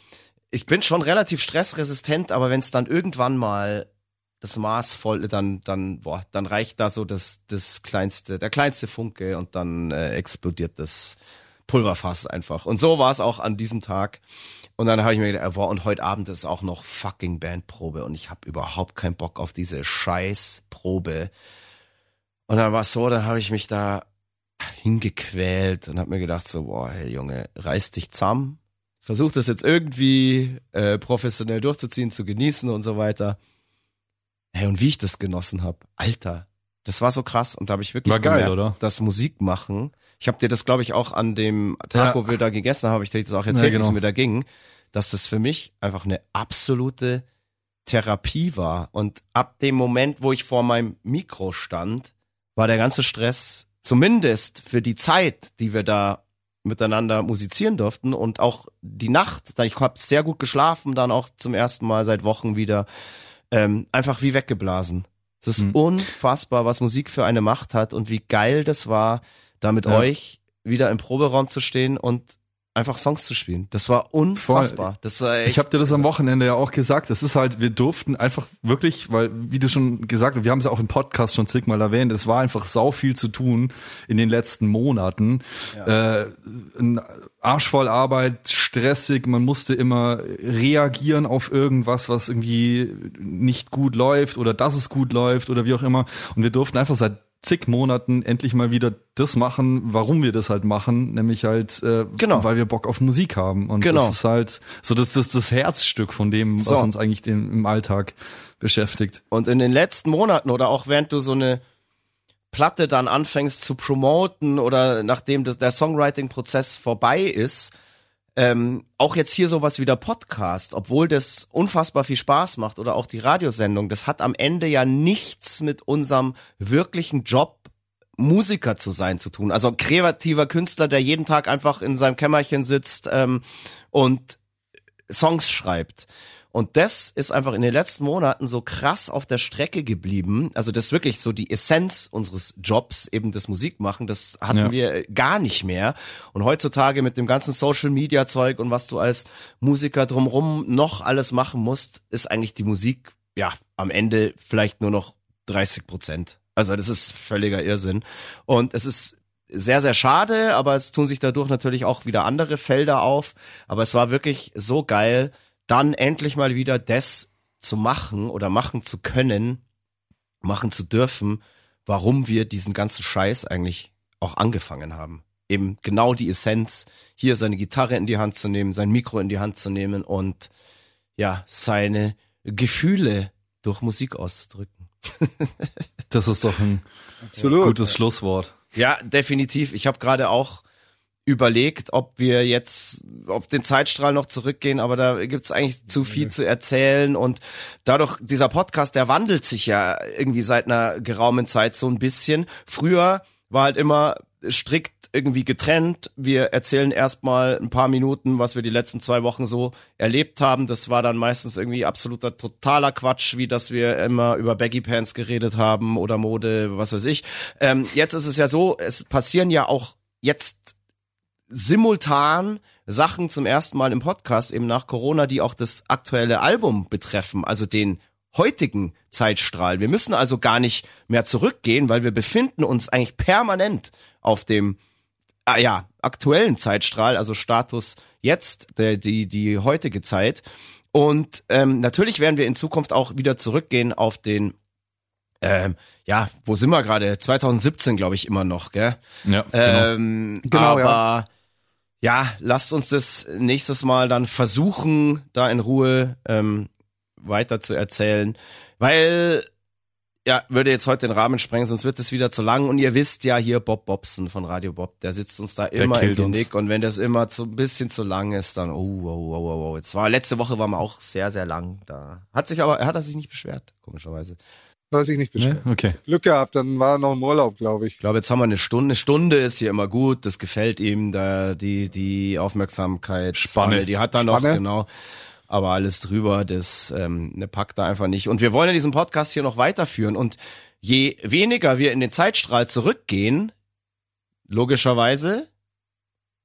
ich bin schon relativ stressresistent, aber wenn es dann irgendwann mal das Maß voll, dann, dann, boah, dann reicht da so das, das kleinste, der kleinste Funke und dann äh, explodiert das Pulverfass einfach. Und so war es auch an diesem Tag. Und dann habe ich mir gedacht, boah, und heute Abend ist auch noch fucking Bandprobe und ich habe überhaupt keinen Bock auf diese Scheißprobe. Und dann war es so, dann habe ich mich da hingequält und habe mir gedacht so, boah, hey Junge, reiß dich zusammen, versuch das jetzt irgendwie äh, professionell durchzuziehen, zu genießen und so weiter. Hey, und wie ich das genossen habe, Alter, das war so krass und da habe ich wirklich War geil, gemerkt, oder? dass Musik machen. Ich habe dir das, glaube ich, auch an dem Tag, Ja. wo wir da gegessen haben, habe ich dir das auch erzählt, Ja, wie es genau. mir da ging, dass das für mich einfach eine absolute Therapie war. Und ab dem Moment, wo ich vor meinem Mikro stand, war der ganze Stress zumindest für die Zeit, die wir da miteinander musizieren durften und auch die Nacht, ich habe sehr gut geschlafen, dann auch zum ersten Mal seit Wochen wieder, ähm, einfach wie weggeblasen. Es ist unfassbar, was Musik für eine Macht hat und wie geil das war, da mit Ja. euch wieder im Proberaum zu stehen und einfach Songs zu spielen. Das war unfassbar. Das war echt, Ich habe dir das am Wochenende ja auch gesagt. Es ist halt, wir durften einfach wirklich, weil, wie du schon gesagt hast, wir haben es ja auch im Podcast schon zigmal erwähnt, es war einfach sau viel zu tun in den letzten Monaten. Äh, ein Arsch voll Arbeit, stressig, man musste immer reagieren auf irgendwas, was irgendwie nicht gut läuft oder dass es gut läuft oder wie auch immer. Und wir durften einfach seit zig Monaten endlich mal wieder das machen, warum wir das halt machen, nämlich halt, äh, Genau. weil wir Bock auf Musik haben. Und Genau. das ist halt so das, das, das Herzstück von dem, So. was uns eigentlich den, im Alltag beschäftigt. Und in den letzten Monaten oder auch während du so eine Platte dann anfängst zu promoten oder nachdem das, der Songwriting-Prozess vorbei ist, ähm, auch jetzt hier sowas wie der Podcast, obwohl das unfassbar viel Spaß macht oder auch die Radiosendung, das hat am Ende ja nichts mit unserem wirklichen Job Musiker zu sein zu tun. Also kreativer Künstler, der jeden Tag einfach in seinem Kämmerchen sitzt ähm, und Songs schreibt. Und das ist einfach in den letzten Monaten so krass auf der Strecke geblieben. Also das ist wirklich so die Essenz unseres Jobs, eben das Musikmachen, das hatten Ja. wir gar nicht mehr. Und heutzutage mit dem ganzen Social Media Zeug und was du als Musiker drumrum noch alles machen musst, ist eigentlich die Musik, ja, am Ende vielleicht nur noch 30 Prozent. Also das ist völliger Irrsinn. Und es ist sehr, sehr schade, aber es tun sich dadurch natürlich auch wieder andere Felder auf. Aber es war wirklich so geil, dann endlich mal wieder das zu machen oder machen zu können, machen zu dürfen, warum wir diesen ganzen Scheiß eigentlich auch angefangen haben. Eben genau die Essenz, hier seine Gitarre in die Hand zu nehmen, sein Mikro in die Hand zu nehmen und ja, seine Gefühle durch Musik auszudrücken. Das ist doch ein Absolut. gutes Schlusswort. Ja, definitiv. Ich habe gerade auch überlegt, ob wir jetzt auf den Zeitstrahl noch zurückgehen, aber da gibt's eigentlich zu viel zu erzählen und dadurch, dieser Podcast, der wandelt sich ja irgendwie seit einer geraumen Zeit so ein bisschen. Früher war halt immer strikt irgendwie getrennt. Wir erzählen erstmal ein paar Minuten, was wir die letzten zwei Wochen so erlebt haben. Das war dann meistens irgendwie absoluter totaler Quatsch, wie dass wir immer über Baggy Pants geredet haben oder Mode, was weiß ich. Ähm, jetzt ist es ja so, es passieren ja auch jetzt simultan Sachen zum ersten Mal im Podcast, eben nach Corona, die auch das aktuelle Album betreffen, also den heutigen Zeitstrahl. Wir müssen also gar nicht mehr zurückgehen, weil wir befinden uns eigentlich permanent auf dem ah, ja, aktuellen Zeitstrahl, also Status jetzt, der, die, die heutige Zeit. Und ähm, natürlich werden wir in Zukunft auch wieder zurückgehen auf den, ähm, ja, wo sind wir gerade? 2017, glaube ich, immer noch, gell? Ja, genau. Ähm, Genau, aber ja. Ja. lasst uns das nächstes Mal dann versuchen, da in Ruhe ähm, weiter zu erzählen, weil ja, würde jetzt heute den Rahmen sprengen, sonst wird es wieder zu lang. Und ihr wisst ja hier Bob Bobson von Radio Bob, der sitzt uns da immer im. Genick. Und wenn das immer zu ein bisschen zu lang ist, dann oh, oh, oh, oh, oh. Jetzt war letzte Woche war man auch sehr, sehr lang da. Hat sich aber, er hat er sich nicht beschwert, komischerweise. Weiß ich nicht beschwert. Ne? Okay. Glück gehabt, dann war er noch im Urlaub, glaube ich. Ich glaube, jetzt haben wir eine Stunde. Eine Stunde ist hier immer gut. Das gefällt ihm, da die die Aufmerksamkeit. Spanne. Die hat er noch Spanne. genau. Aber alles drüber, das ähm, ne, packt er einfach nicht. Und wir wollen ja diesen Podcast hier noch weiterführen. Und je weniger wir in den Zeitstrahl zurückgehen, logischerweise,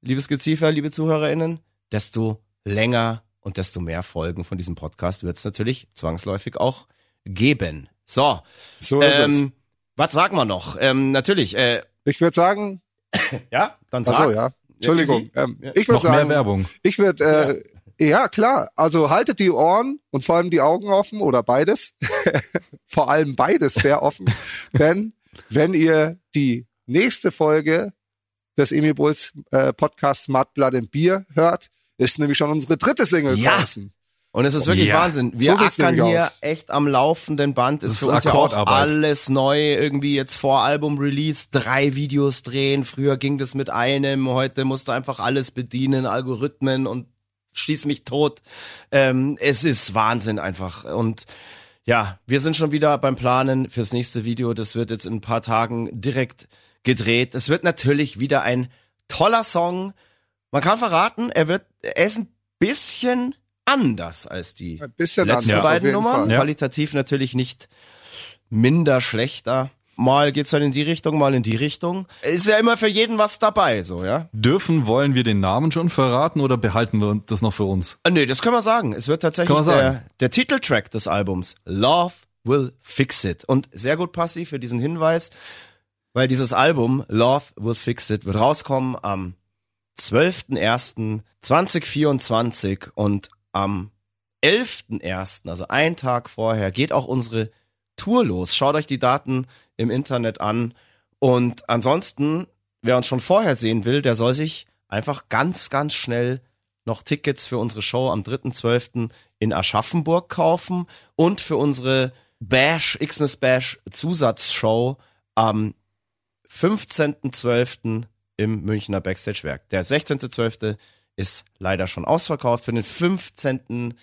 liebes Geziefer, liebe ZuhörerInnen, desto länger und desto mehr Folgen von diesem Podcast wird es natürlich zwangsläufig auch geben. So, So ist es. ähm, was sagen wir noch? Ähm, natürlich, äh, Ich würde sagen, ja, dann ach sag. so, ja. Entschuldigung. Ähm, Ja. ich Noch würde mehr sagen, Werbung. ich würde, äh, ja. klar. Also haltet die Ohren und vor allem die Augen offen oder beides. vor allem beides sehr offen. Denn wenn ihr die nächste Folge des Emil Bulls äh, Podcast Smart Blood and Beer hört, ist nämlich schon unsere dritte Single Ja. draußen. Und es ist wirklich Ja. Wahnsinn. Wir So ackern hier aus. echt am laufenden Band. Ist Das für ist uns ja auch alles neu. Irgendwie jetzt vor Album-Release drei Videos drehen. Früher ging das mit einem. Heute musst du einfach alles bedienen, Algorithmen und schieß mich tot. Ähm, es ist Wahnsinn einfach. Und ja, wir sind schon wieder beim Planen fürs nächste Video. Das wird jetzt in ein paar Tagen direkt gedreht. Es wird natürlich wieder ein toller Song. Man kann verraten, er wird, er ist ein bisschen anders als die Ein bisschen letzten anders, beiden Nummern. Fall. Ja. Qualitativ natürlich nicht minder schlechter. Mal geht's dann in die Richtung, mal in die Richtung. Ist ja immer für jeden was dabei, so, ja? Dürfen, wollen wir den Namen schon verraten oder behalten wir das noch für uns? Ah, nee, das können wir sagen. Es wird tatsächlich der, der Titeltrack des Albums Love Will Fix It. Und sehr gut passiv für diesen Hinweis, weil dieses Album Love Will Fix It wird rauskommen am 12.01.2024 und am 11.01., also einen Tag vorher, geht auch unsere Tour los. Schaut euch die Daten im Internet an. Und ansonsten, wer uns schon vorher sehen will, der soll sich einfach ganz, ganz schnell noch Tickets für unsere Show am 3.12. in Aschaffenburg kaufen und für unsere Bash, Xmas Bash Zusatzshow am 15.12. im Münchner Backstage-Werk. Der 16.12. ist leider schon ausverkauft. Für den 15.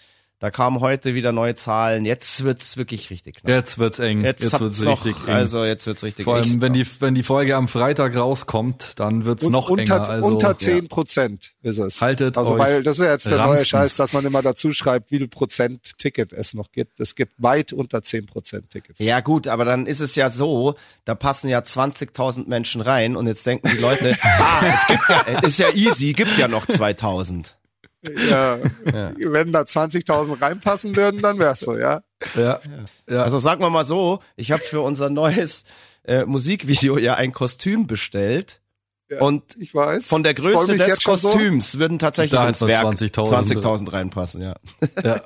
Da kamen heute wieder neue Zahlen. Jetzt wird's wirklich richtig knapp. Jetzt wird's eng. Jetzt, Jetzt, wird's noch, richtig eng. Also jetzt wird's richtig Vor allem, wenn die, wenn die Folge am Freitag rauskommt, dann wird's Und noch unter, enger. Also, unter 10 Prozent ist es. Haltet also euch weil das ist ja jetzt der neue ranzens. Scheiß, dass man immer dazu schreibt, wie viel Prozent Ticket es noch gibt. Es gibt weit unter 10 Prozent Tickets. Ja gut, aber dann ist es ja so, da passen ja 20.000 Menschen rein und jetzt denken die Leute, ah, es gibt ja, ist ja easy, gibt ja noch 2.000. Ja. Wenn da 20.000 reinpassen würden, dann wär's so, ja. ja, ja. Also sagen wir mal so, ich habe für unser neues äh, Musikvideo ja ein Kostüm bestellt Ja, und Ich weiß. von der Größe des schon so. Kostüms würden tatsächlich Da ins hat Werk man 20.000 20.000 reinpassen, ja. ja.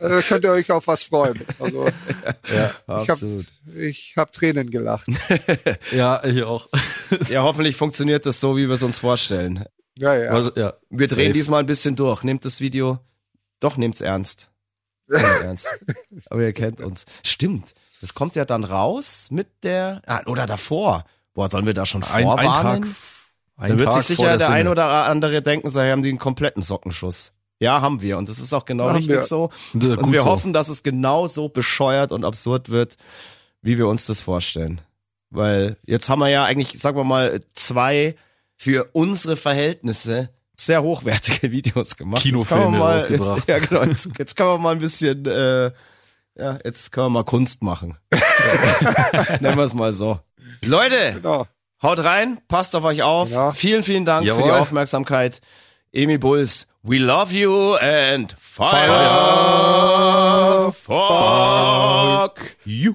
Äh, könnt ihr euch auf was freuen. Also ich habe Absolut. ich hab Tränen gelacht. ja, ich auch. Ja, hoffentlich funktioniert das so, wie wir es uns vorstellen. Ja, ja. Also, ja. Wir drehen Safe. diesmal ein bisschen durch. Nehmt das Video, doch nehmt's ernst. Nehmt's ernst. Aber ihr kennt uns. Stimmt. Das kommt ja dann raus mit der, ah, oder davor. Boah, sollen wir da schon Ein, vorwarnen? ein Tag. Ein Dann wird Tag sich sicher der der ein oder andere denken, sie haben den kompletten Sockenschuss. Ja, haben wir. Und das ist auch genau Haben richtig wir. so. Und, wir so. hoffen, dass es genau so bescheuert und absurd wird, wie wir uns das vorstellen. Weil jetzt haben wir ja eigentlich, sagen wir mal, zwei für unsere Verhältnisse sehr hochwertige Videos gemacht. Kinofilme kann man mal, rausgebracht. Jetzt, ja, genau. Jetzt, jetzt kann man mal ein bisschen, äh, ja, jetzt können wir mal Kunst machen. Nennen wir es mal so. Leute, Genau. haut rein, passt auf euch auf. Ja. Vielen, vielen Dank für die Jawohl. Aufmerksamkeit. Emil Bulls, we love you and fire, fuck you.